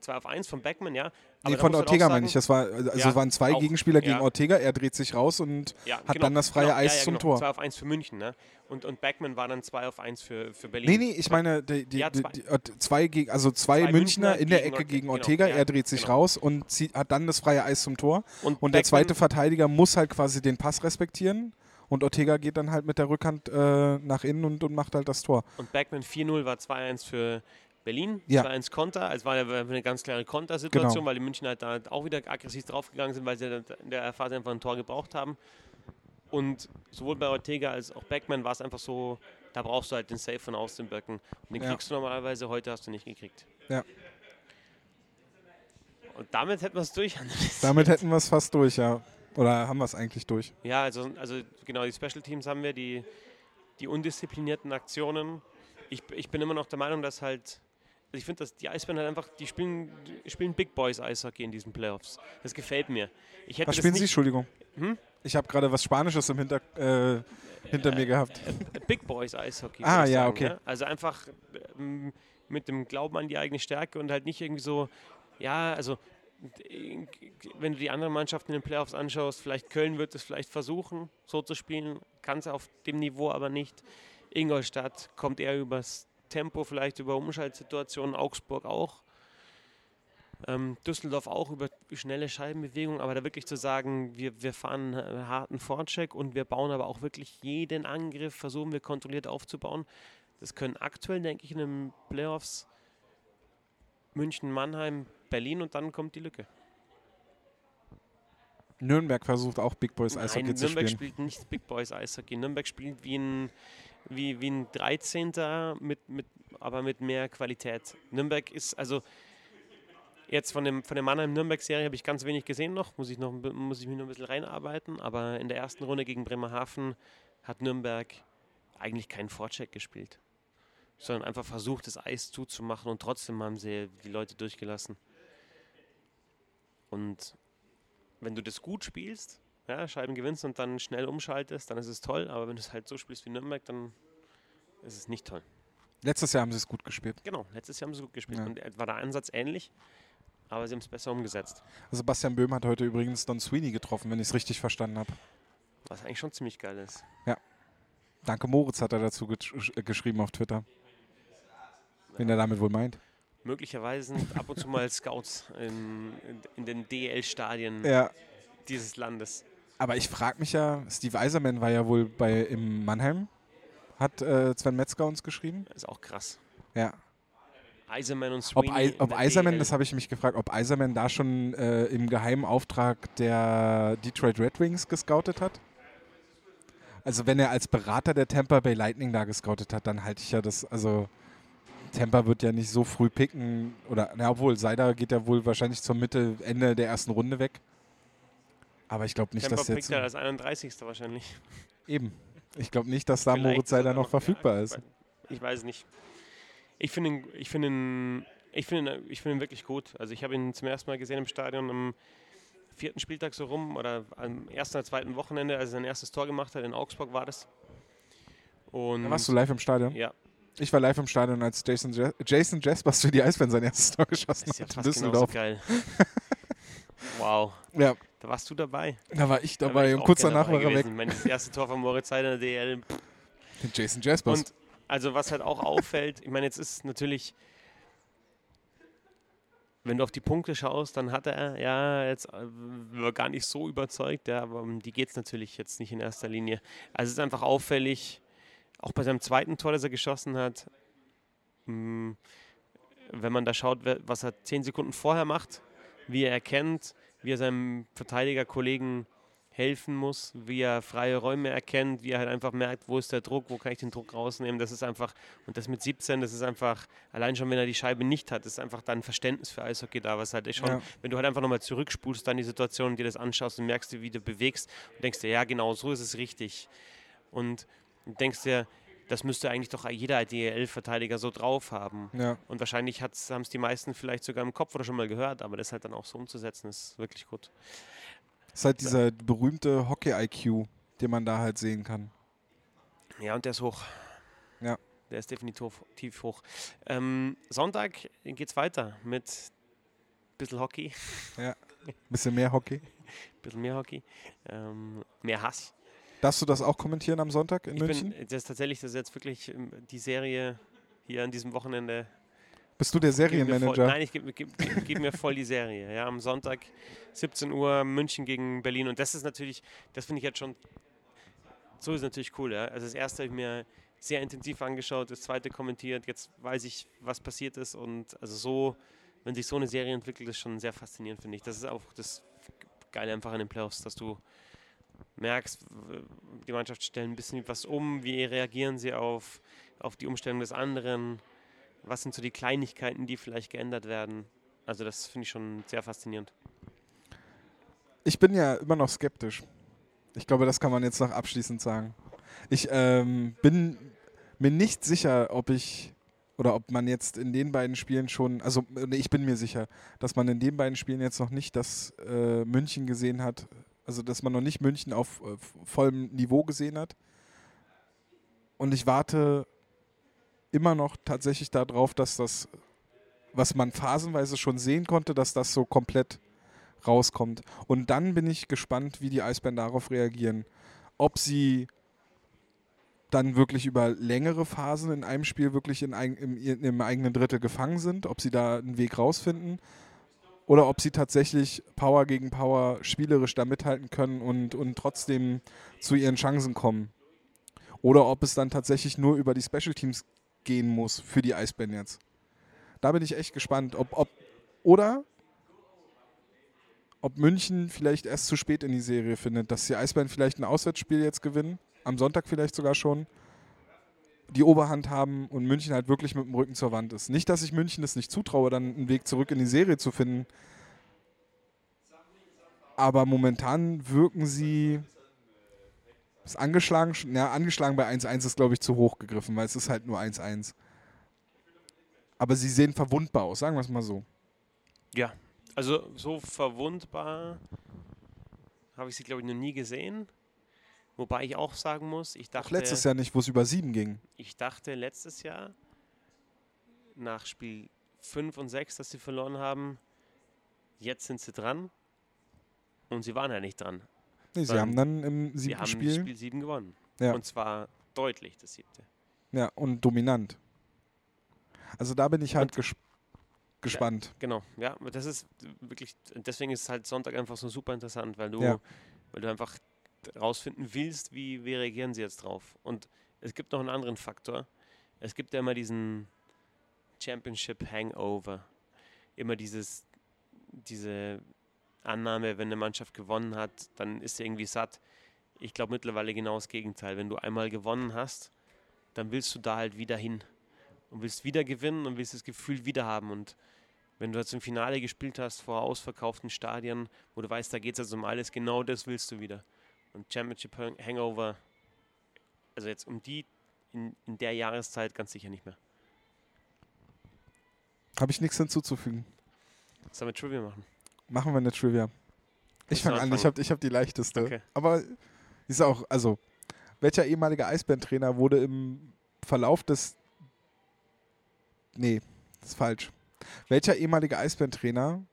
zwei auf eins von Backman, ja. Nee, da von Ortega sagen- meine ich. Das war, also Ja, waren zwei auch, Gegenspieler gegen ja. Ortega. Er dreht sich raus und Ja, hat genau, dann das freie genau, Eis zum genau. Tor. Zwei auf eins für München, ne? Und, und Backman war dann zwei auf eins für, für Berlin. Nee, nee, ich meine, die, die, die, zwei. die, zwei gegen, also zwei, Zwei Münchner Münchner in der Ecke gegen genau, Ortega. er dreht sich genau. raus und zieht, hat dann das freie Eis zum Tor. Und, Und der Beckman- zweite Verteidiger muss halt quasi den Pass respektieren. Und Ortega geht dann halt mit der Rückhand äh, nach innen und, und macht halt das Tor. Und Backman 4-0 war 2-1 für Berlin. Ja. 2-1 Konter. Also war eine, ganz klare Kontersituation, Genau. weil die München halt da auch wieder aggressiv draufgegangen sind, weil sie in der Phase einfach ein Tor gebraucht haben. Und sowohl bei Ortega als auch Backman war es einfach so, da brauchst du halt den Save von Außenböcken. Und den Ja. kriegst du normalerweise, heute hast du nicht gekriegt. Ja. Und damit hätten wir es durch. Damit hätten wir es fast durch, ja. Oder haben wir es eigentlich durch? Ja, also, also genau, die Special Teams haben wir, die, die undisziplinierten Aktionen. Ich, ich bin immer noch der Meinung, dass halt, ich finde, dass die Eisbären halt einfach, die spielen, die spielen Big Boys Eishockey in diesen Playoffs. Das gefällt mir. Was spielen Sie? Entschuldigung. Hm? Ich habe gerade was Spanisches im Hinter, äh, hinter mir gehabt. äh, Big Boys Eishockey. Ah, ja, sagen, okay. Ja? Also einfach ähm, mit dem Glauben an die eigene Stärke und halt nicht irgendwie so, ja, also äh, wenn du die anderen Mannschaften in den Playoffs anschaust, vielleicht Köln wird es vielleicht versuchen, so zu spielen, kann es auf dem Niveau aber nicht. Ingolstadt kommt eher übers Tempo, vielleicht über Umschaltsituationen, Augsburg auch. Ähm, Düsseldorf auch über schnelle Scheibenbewegungen, aber da wirklich zu sagen, wir, wir fahren einen harten Vorcheck und wir bauen aber auch wirklich jeden Angriff, versuchen wir kontrolliert aufzubauen. Das können aktuell, denke ich, in den Playoffs München, Mannheim, Berlin und dann kommt die Lücke. Nürnberg versucht auch Big Boys Eishockey Nein, zu Nürnberg spielen. spielt nicht Big Boys Eishockey. Nürnberg spielt wie ein, wie, wie ein 13. Mit, mit, aber mit mehr Qualität. Nürnberg ist also jetzt von, dem, von der Mannheim-Nürnberg-Serie habe ich ganz wenig gesehen noch, muss ich, noch, muss ich mich noch ein bisschen reinarbeiten, aber in der ersten Runde gegen Bremerhaven hat Nürnberg eigentlich keinen Vorcheck gespielt, sondern einfach versucht, das Eis zuzumachen und trotzdem haben sie die Leute durchgelassen. Und wenn du das gut spielst, ja, Scheiben gewinnst und dann schnell umschaltest, dann ist es toll. Aber wenn du es halt so spielst wie Nürnberg, dann ist es nicht toll. Letztes Jahr haben sie es gut gespielt. Genau, letztes Jahr haben sie gut gespielt. Ja. Und war der Ansatz ähnlich, aber sie haben es besser umgesetzt. Sebastian Böhm hat heute übrigens Don Sweeney getroffen, wenn ich es richtig verstanden habe. Was eigentlich schon ziemlich geil ist. Danke Moritz hat er dazu gesch äh, geschrieben auf Twitter. Wen er damit wohl meint. Möglicherweise sind ab und zu mal Scouts in, in, in den DL-Stadien Ja. dieses Landes. Aber ich frage mich ja, Steve Eiserman war ja wohl bei im Mannheim, hat äh, Sven Metzger uns geschrieben. Das ist auch krass. Ja. Eiserman und Ob, Sweeney. Ei- in ob der Eiserman, das habe ich mich gefragt, ob Eiserman da schon äh, im geheimen Auftrag der Detroit Red Wings gescoutet hat? Also wenn er als Berater der Tampa Bay Lightning da gescoutet hat, dann halte ich ja das, also Tampa wird ja nicht so früh picken, oder, na obwohl, Seider geht ja wohl wahrscheinlich zur Mitte, Ende der ersten Runde weg. Aber ich glaube nicht, Tampa dass jetzt... er als 31. wahrscheinlich. Eben. Ich glaube nicht, dass da Vielleicht Moritz sogar noch verfügbar ja, ist. Ich weiß nicht. Ich finde ihn, ich finde ihn, ich finde ihn, ich finde ihn wirklich gut. Also ich habe ihn zum ersten Mal gesehen im Stadion am vierten Spieltag so rum oder am ersten oder zweiten Wochenende, als er sein erstes Tor gemacht hat. In Augsburg war das. Und Da warst du live im Stadion? ja, Ich war live im Stadion, als Jason, Je Jason Jaspers für die Eisbären sein erstes Tor geschossen das ist ja hat fast genauso Düsseldorf. geil. wow, Ja, da warst du dabei. da war ich Da dabei ich und kurz danach war er weg. Ich meine, das erste Tor von Moritz Seider in der DL. Jason Jaspers. Und also was halt auch auffällt, ich meine, jetzt ist natürlich, wenn du auf die Punkte schaust, dann hat er ja jetzt äh, war gar nicht so überzeugt, ja, aber um die geht es natürlich jetzt nicht in erster Linie. Also es ist einfach auffällig, auch bei seinem zweiten Tor, das er geschossen hat, mh, wenn man da schaut, was er zehn Sekunden vorher macht, wie er erkennt, wie er seinem Verteidigerkollegen helfen muss, wie er freie Räume erkennt, wie er halt einfach merkt, wo ist der Druck, wo kann ich den Druck rausnehmen. Das ist einfach, und das mit 17, das ist einfach, allein schon wenn er die Scheibe nicht hat, ist einfach dann Verständnis für Eishockey da, was halt schon, Ja. wenn du halt einfach nochmal zurückspulst dann die Situation und dir das anschaust und merkst, wie du bewegst und denkst dir, ja genau, so ist es richtig. Und denkst dir, das müsste eigentlich doch jeder DEL-Verteidiger so drauf haben. ja. Und wahrscheinlich haben es die meisten vielleicht sogar im Kopf oder schon mal gehört, aber das halt dann auch so umzusetzen, ist wirklich gut. Das ist halt dieser berühmte Hockey-IQ, den man da halt sehen kann. Ja, und der ist hoch. Ja. Der ist definitiv tief hoch. Ähm, Sonntag geht's weiter mit ein bisschen Hockey, Bisschen mehr Hockey. ein bisschen mehr Hockey, ähm, mehr Hass. Darfst du das auch kommentieren am Sonntag in Ich München? bin, das ist tatsächlich, das ist jetzt wirklich ähm, die Serie hier an diesem Wochenende. Bist du der voll, Serienmanager? nein, ich gebe geb, geb, geb mir voll die Serie. Ja, am Sonntag 17 Uhr München gegen Berlin. Und das ist natürlich, das finde ich jetzt schon, so ist natürlich cool. Ja? Also das erste habe ich mir sehr intensiv angeschaut, das zweite kommentiert. Jetzt weiß ich, was passiert ist. Und also so, wenn sich so eine Serie entwickelt, ist schon sehr faszinierend, finde ich. Das ist auch das Geile einfach an den Playoffs, dass du merkst, die Mannschaft stellen ein bisschen was um, wie reagieren sie auf, auf die Umstellung des anderen, was sind so die Kleinigkeiten, die vielleicht geändert werden. Also das finde ich schon sehr faszinierend. Ich bin ja immer noch skeptisch. Ich glaube, das kann man jetzt noch abschließend sagen. Ich ähm, bin mir nicht sicher, ob ich oder ob man jetzt in den beiden Spielen schon, also ich bin mir sicher, dass man in den beiden Spielen jetzt noch nicht das äh, München gesehen hat, also dass man noch nicht München auf äh, vollem Niveau gesehen hat. Und ich warte immer noch tatsächlich darauf, dass das, was man phasenweise schon sehen konnte, dass das so komplett rauskommt. Und dann bin ich gespannt, wie die Eisbären darauf reagieren. Ob sie dann wirklich über längere Phasen in einem Spiel wirklich in ein, im, im eigenen Drittel gefangen sind, ob sie da einen Weg rausfinden oder ob sie tatsächlich Power gegen Power spielerisch da mithalten können und, und trotzdem zu ihren Chancen kommen. Oder ob es dann tatsächlich nur über die Special Teams gehen muss für die Eisbären jetzt. Da bin ich echt gespannt. Ob, ob, oder ob München vielleicht erst zu spät in die Serie findet, dass die Eisbären vielleicht ein Auswärtsspiel jetzt gewinnen, am Sonntag vielleicht sogar schon, die Oberhand haben und München halt wirklich mit dem Rücken zur Wand ist. Nicht, dass ich München es nicht zutraue, dann einen Weg zurück in die Serie zu finden, aber momentan wirken sie ist angeschlagen, ja, angeschlagen bei 1-1 ist, glaube ich, zu hoch gegriffen, weil es ist halt nur 1-1. Aber sie sehen verwundbar aus, sagen wir es mal so. Ja, also so verwundbar habe ich sie, glaube ich, noch nie gesehen. Wobei ich auch sagen muss, ich Auch dachte, letztes Jahr nicht, wo es über sieben ging. ich dachte letztes Jahr nach Spiel 5 und 6, dass sie verloren haben, jetzt sind sie dran. Und sie waren ja nicht dran. Nee, sie haben dann im Sie siebten haben Spiel, Spiel 7 gewonnen. Ja. Und zwar deutlich das siebte. ja, und dominant. Also da bin ich halt ges gespannt. Genau, ja, das ist wirklich, deswegen ist halt Sonntag einfach so super interessant, weil du, Ja. weil du einfach rausfinden willst, wie, wie reagieren sie jetzt drauf. Und es gibt noch einen anderen Faktor. Es gibt ja immer diesen, Championship Hangover. Immer dieses, diese Annahme, wenn eine Mannschaft gewonnen hat, dann ist sie irgendwie satt. Ich glaube mittlerweile genau das Gegenteil. Wenn du einmal gewonnen hast, dann willst du da halt wieder hin und willst wieder gewinnen und willst das Gefühl wieder haben. Und wenn du jetzt im Finale gespielt hast vor ausverkauften Stadien, wo du weißt, da geht es also um alles, genau das willst du wieder. Und Championship Hangover, also jetzt um die in, in der Jahreszeit ganz sicher nicht mehr. Habe ich nichts hinzuzufügen. Sollen wir Trivia machen? Machen wir eine Trivia. Ich fange an, ich habe ich hab die leichteste. Okay. Aber ist auch, also, welcher ehemalige Eisbärentrainer wurde im Verlauf des. Nee, das ist falsch. Welcher ehemalige Eisbärentrainer,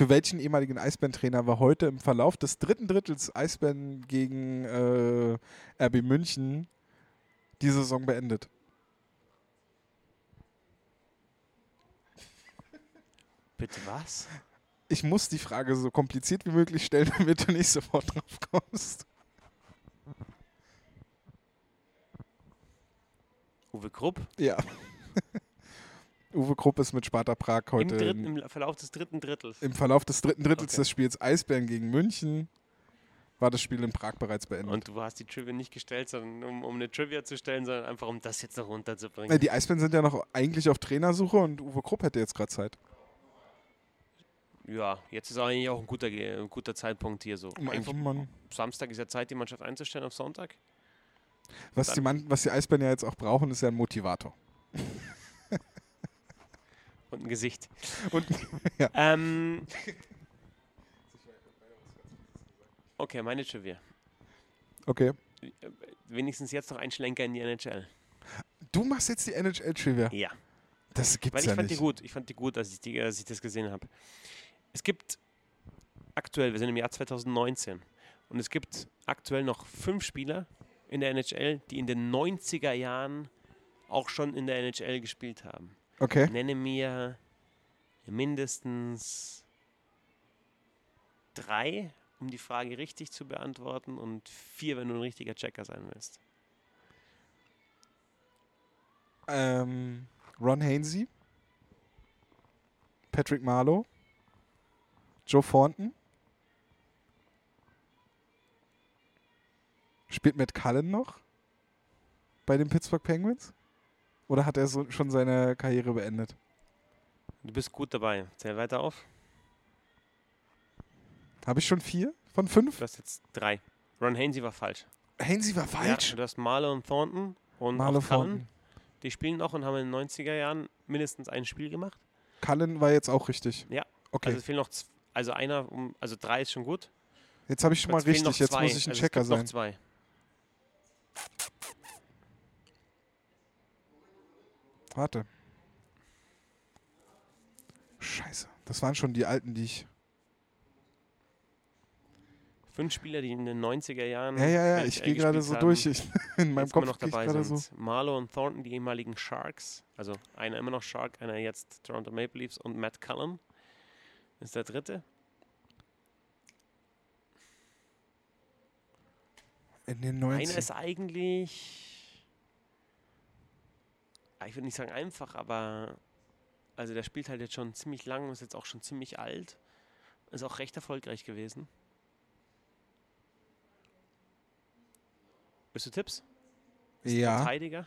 für welchen ehemaligen Eisbärentrainer war heute im Verlauf des dritten Drittels Eisbären gegen äh, RB München die Saison beendet? Bitte was? Ich muss die Frage so kompliziert wie möglich stellen, damit du nicht sofort drauf kommst. Uwe Krupp? Ja. Uwe Krupp ist mit Sparta Prag Im, heute dritten, im, Im Verlauf des dritten Drittels. im Verlauf des dritten Drittels Okay. des Spiels Eisbären gegen München war das Spiel in Prag bereits beendet. Und du hast die Trivia nicht gestellt, sondern um, um eine Trivia zu stellen, sondern einfach um das jetzt noch runterzubringen. Na, die Eisbären sind ja noch eigentlich auf Trainersuche und Uwe Krupp hätte jetzt gerade Zeit. Ja, jetzt ist eigentlich auch ein guter, ein guter Zeitpunkt hier so. Um einfach mal, Samstag ist ja Zeit, die Mannschaft einzustellen auf Sonntag. was, die Mann, was die Eisbären ja jetzt auch brauchen, ist ja ein Motivator. Und ein Gesicht. Und, ja. Ähm, okay, meine Trivia. Okay. Wenigstens jetzt noch ein Schlenker in die NHL. Du machst jetzt die NHL-Trivia. Ja. Das Weil gibt's ich ja fand nicht. die gut. Ich fand die gut, als ich, die, als ich das gesehen habe. Es gibt aktuell, wir sind im Jahr 2019, und es gibt aktuell noch fünf Spieler in der NHL, die in den 90er Jahren auch schon in der NHL gespielt haben. Okay. Nenne mir mindestens drei, um die Frage richtig zu beantworten, und vier, wenn du ein richtiger Checker sein willst. Ähm, Ron Hainsey, Patrick Marlowe, Joe Thornton. Spielt Matt Cullen noch bei den Pittsburgh Penguins? Oder hat er so, schon seine Karriere beendet? Du bist gut dabei. Zähl weiter auf. Habe ich schon vier von fünf? Du hast jetzt drei. Ron Hainsey war falsch. Hainsey war falsch. Ja, du hast Marlowe und Thornton und Marlo auch Cullen. Thornton. Die spielen noch und haben in den 90er Jahren mindestens ein Spiel gemacht. Cullen war jetzt auch richtig. Ja. Okay, Also es fehlen noch, also einer, also drei ist schon gut. jetzt habe ich schon mal richtig. Jetzt muss ich ein also Checker sein. Noch zwei. Warte. Scheiße. Das waren schon die alten, die ich. Fünf Spieler, die in den 90er Jahren. Ja, ja, ja. Ich gehe gerade so haben, durch. Ich, in meinem jetzt Kopf noch ich dabei gerade sind. so. Marlowe und Thornton, die ehemaligen Sharks. Also einer immer noch Shark, einer jetzt Toronto Maple Leafs und Matt Cullen ist der dritte. In den Einer 90 ist eigentlich, ich würde nicht sagen einfach, aber also der spielt halt jetzt schon ziemlich lang und ist jetzt auch schon ziemlich alt. Ist auch recht erfolgreich gewesen. Bist du Tipps? Ist Ja. Verteidiger.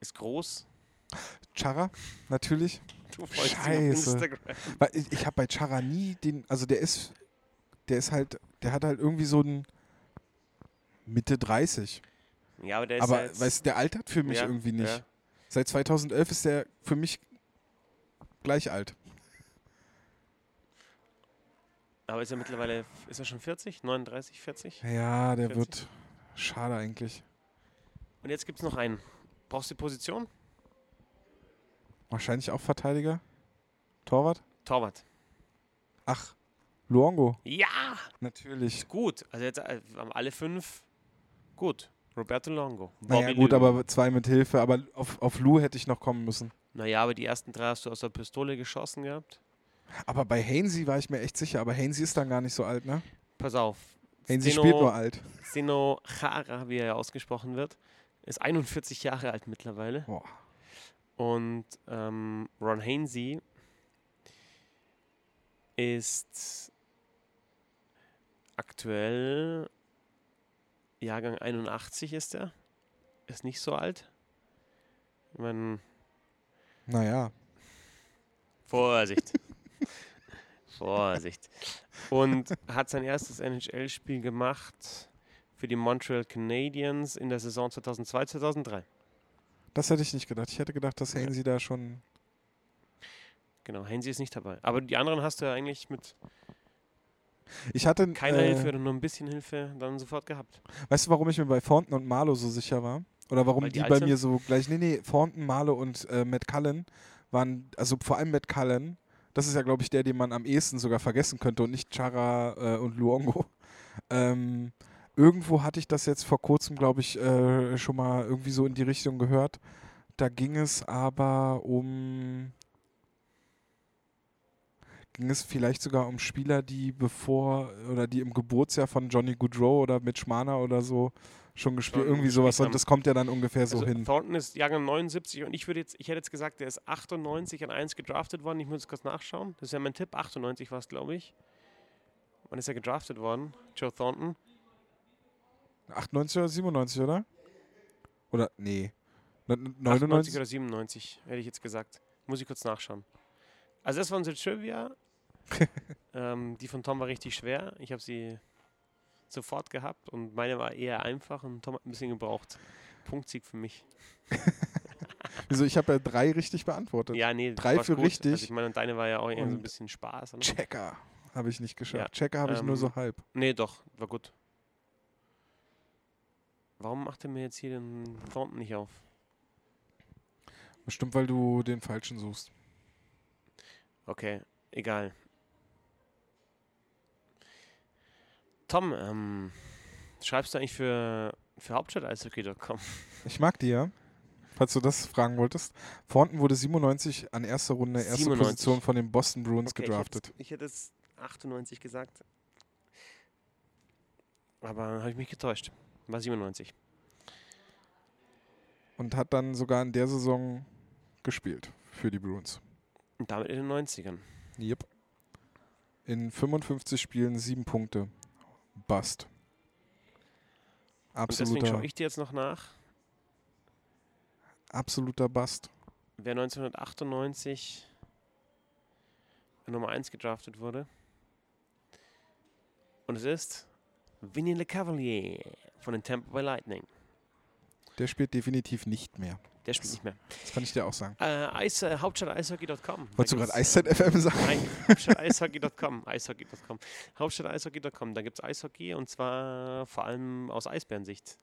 Ist groß. Chara, natürlich. Du Scheiße. Instagram. Weil ich, ich habe bei Chara nie den. Also der ist. Der ist halt. Der hat halt irgendwie so ein. Mitte 30. Ja, aber der ist Aber ja jetzt, weißt der altert für mich ja, irgendwie nicht. Ja. Seit 2011 ist der für mich gleich alt. Aber ist er mittlerweile, ist er schon 40? 39, 40? Ja, der 40? wird. Schade eigentlich. Und jetzt gibt es noch einen. Brauchst du die Position? Wahrscheinlich auch Verteidiger. Torwart? Torwart. Ach, Luongo. Ja! Natürlich. Ist gut. Also jetzt äh, haben alle fünf gut. Roberto Longo. Naja, Bobby gut, Lou. aber zwei mit Hilfe. Aber auf, auf Lou hätte ich noch kommen müssen. Naja, aber die ersten drei hast du aus der Pistole geschossen gehabt. Aber bei Hainsey war ich mir echt sicher. Aber Hainsey ist dann gar nicht so alt, ne? Pass auf. Hainsey Zdeno- spielt nur alt. Sino Chara, wie er ja ausgesprochen wird, ist 41 Jahre alt mittlerweile. Boah. Und ähm, Ron Hainsey ist aktuell Jahrgang 81 ist er. Ist nicht so alt. Ich meine, Naja, Vorsicht. Vorsicht. Und hat sein erstes NHL-Spiel gemacht für die Montreal Canadiens in der Saison 2002, 2003. das hätte ich nicht gedacht. Ich hätte gedacht, dass Hainsey da schon. Genau, Hainsey ist nicht dabei. Aber die anderen hast du ja eigentlich mit Ich hatte. keiner äh, Hilfe oder nur ein bisschen Hilfe dann sofort gehabt. Weißt du, warum ich mir bei Thornton und Marlow so sicher war? Oder warum Weil die, die bei mir so gleich. Nee, nee, Thornton, Marlow und äh, Matt Cullen waren, also vor allem Matt Cullen, das ist ja, glaube ich, der, den man am ehesten sogar vergessen könnte und nicht Chara äh, und Luongo. Ähm, irgendwo hatte ich das jetzt vor kurzem, glaube ich, äh, schon mal irgendwie so in die Richtung gehört. Da ging es aber um. Ging es vielleicht sogar um Spieler, die bevor oder die im Geburtsjahr von Johnny Goodrow oder Mitch Marner oder so schon gespielt, irgendwie sowas. Und das kommt ja dann ungefähr so also hin. Thornton ist Jahrgang 79 und ich würde jetzt, ich hätte jetzt gesagt, der ist 98 an 1 gedraftet worden. Ich muss jetzt kurz nachschauen. Das ist ja mein Tipp. 98 war es, glaube ich. Wann ist er gedraftet worden? Joe Thornton. 98 oder 97, oder? Oder, nee. Ne- 98 99? oder 97, hätte ich jetzt gesagt. Muss ich kurz nachschauen. Also das war unsere Trivia. ähm, die von Tom war richtig schwer. Ich habe sie sofort gehabt und meine war eher einfach und Tom hat ein bisschen gebraucht. Punktsieg für mich. Wieso, ich habe ja drei richtig beantwortet. Ja, nee, Drei für gut. richtig. Also ich meine, und deine war ja auch eher so ein bisschen Spaß. Oder? Checker habe ich nicht geschafft. Ja, Checker habe ich nur ähm, so halb. Nee, doch, war gut. Warum macht er mir jetzt hier den Thornton nicht auf? Bestimmt, weil du den falschen suchst. Okay, egal. Tom, ähm, schreibst du eigentlich für, für Hauptstadt-Eishockey.com? Ich mag die ja. Falls du das fragen wolltest. Thornton wurde 97 an erster Runde, erste 97. Position von den Boston Bruins Okay, gedraftet. Ich hätte, es 98 gesagt. Aber habe ich mich getäuscht. War 97. Und hat dann sogar in der Saison gespielt für die Bruins. Und damit in den 90ern. Yep. In 55 Spielen sieben Punkte. Bust. Und deswegen Absoluter, schaue ich dir jetzt noch nach, absoluter Bust. wer 1998 Nummer 1 gedraftet wurde. Und es ist Vinny Le Cavalier von den Tampa Bay Lightning. Der spielt definitiv nicht mehr. Der spielt nicht mehr. Das kann ich dir auch sagen. Äh, Eis, äh, Hauptstadt-Eishockey.com. Wolltest du gerade Eiszeit-FM sagen? Nein, Hauptstadt-Eishockey.com. Eishockey.com. Hauptstadt-Eishockey.com. Da gibt es Eishockey und zwar vor allem aus Eisbärensicht.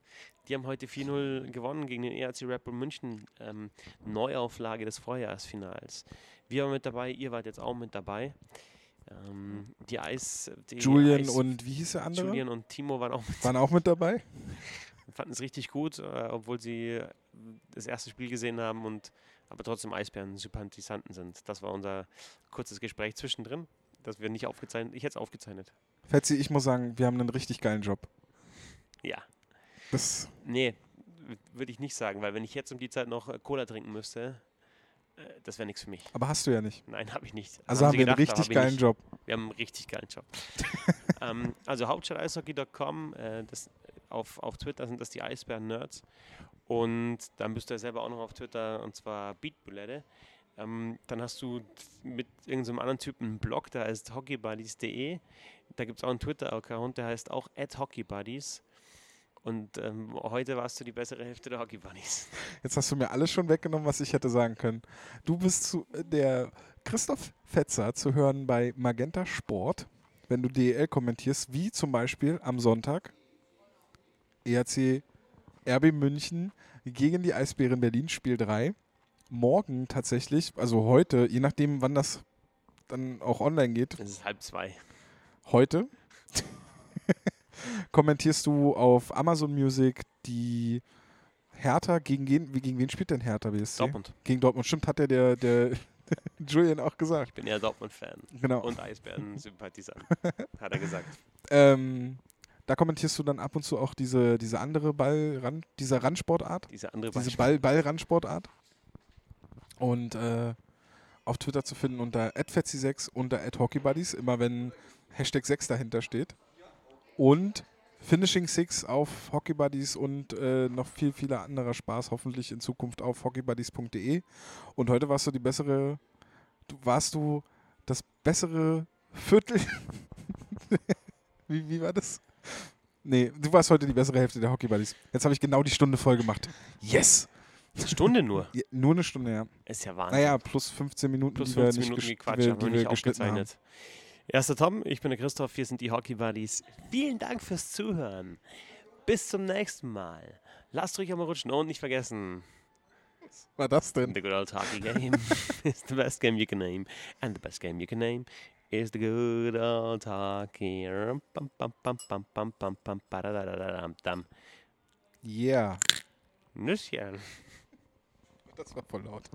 Die haben heute 4-0 gewonnen gegen den ERC Red Bull München. Ähm, Neuauflage des Vorjahresfinals. Wir waren mit dabei, ihr wart jetzt auch mit dabei. Ähm, die Eis. Die Julian Eis und wie hieß der andere? Julian und Timo waren auch mit Waren auch mit dabei? fanden es richtig gut, äh, obwohl sie das erste Spiel gesehen haben und aber trotzdem Eisbären-Sympathisanten sind. Das war unser kurzes Gespräch zwischendrin, das wir nicht aufgezeichnet. Ich hätte es aufgezeichnet. Fetzi, ich muss sagen, wir haben einen richtig geilen Job. Ja. Das, Nee, würde ich nicht sagen, weil wenn ich jetzt um die Zeit noch äh, Cola trinken müsste, äh, das wäre nichts für mich. aber hast du ja nicht. Nein, habe ich nicht. Also haben sie wir einen gedacht, aber richtig hab geilen. Job. Wir haben einen richtig geilen Job. ähm, also hauptstadt-eishockey.com, äh, das, auf, auf Twitter sind das die Eisbären-Nerds. Und dann bist du ja selber auch noch auf Twitter, und zwar Beatbulette. Ähm, dann hast du mit irgendeinem anderen Typen einen Blog, der heißt hockeybuddies.de. Da gibt es auch einen Twitter-Account, der heißt auch @hockeybuddies. Und ähm, heute warst du die bessere Hälfte der Hockey Buddies. Jetzt hast du mir alles schon weggenommen, was ich hätte sagen können. Du bist zu, äh, der Christoph Fetzer zu hören bei Magenta Sport, wenn du DEL kommentierst, wie zum Beispiel am Sonntag ERC RB München gegen die Eisbären Berlin, Spiel 3. Morgen tatsächlich, also heute, je nachdem, wann das dann auch online geht, Es ist halb zwei. heute kommentierst du auf Amazon Music die Hertha gegen, wen- gegen wen spielt denn Hertha BSC? Dortmund. Gegen Dortmund. Stimmt, hat der, der, der Julian auch gesagt. Ich bin eher Dortmund-Fan. Genau. Und Eisbären-Sympathisant, hat er gesagt. Ähm, da kommentierst du dann ab und zu auch diese, diese andere Ball, diese Randsportart, Diese andere diese Ball, Ball-Randsportart. Und äh, auf Twitter zu finden unter @fetzi6 unter @hockeybuddies, immer wenn Hashtag 6 dahinter steht. Und Finishing Six auf Hockeybuddies und äh, noch viel, viel anderer Spaß hoffentlich in Zukunft auf hockeybuddies.de. Und heute warst du die bessere, du warst du das bessere Viertel. wie, wie war das? Nee, du warst heute die bessere Hälfte der Hockeybuddies. Jetzt habe ich genau die Stunde voll gemacht. Yes! Eine Stunde nur. Ja, nur eine Stunde, ja. Ist ja Wahnsinn. Naja, plus 15 Minuten, Plus die wir 15 nicht, Minuten gesch- gequatscht, die wir, haben die wir wir nicht haben. aufgezeichnet. Erster Tom, ich bin der Christoph, wir sind die Hockey Buddies. Vielen Dank fürs Zuhören. Bis zum nächsten Mal. Lasst euch einmal rutschen und nicht vergessen, War das denn? the good old hockey game is the best game you can name. And the best game you can name is the good old hockey. Bam, bam, bam, bam, bam, bam, bam, badadadadadam, dam. Yeah. Nüsschen. Das war voll laut.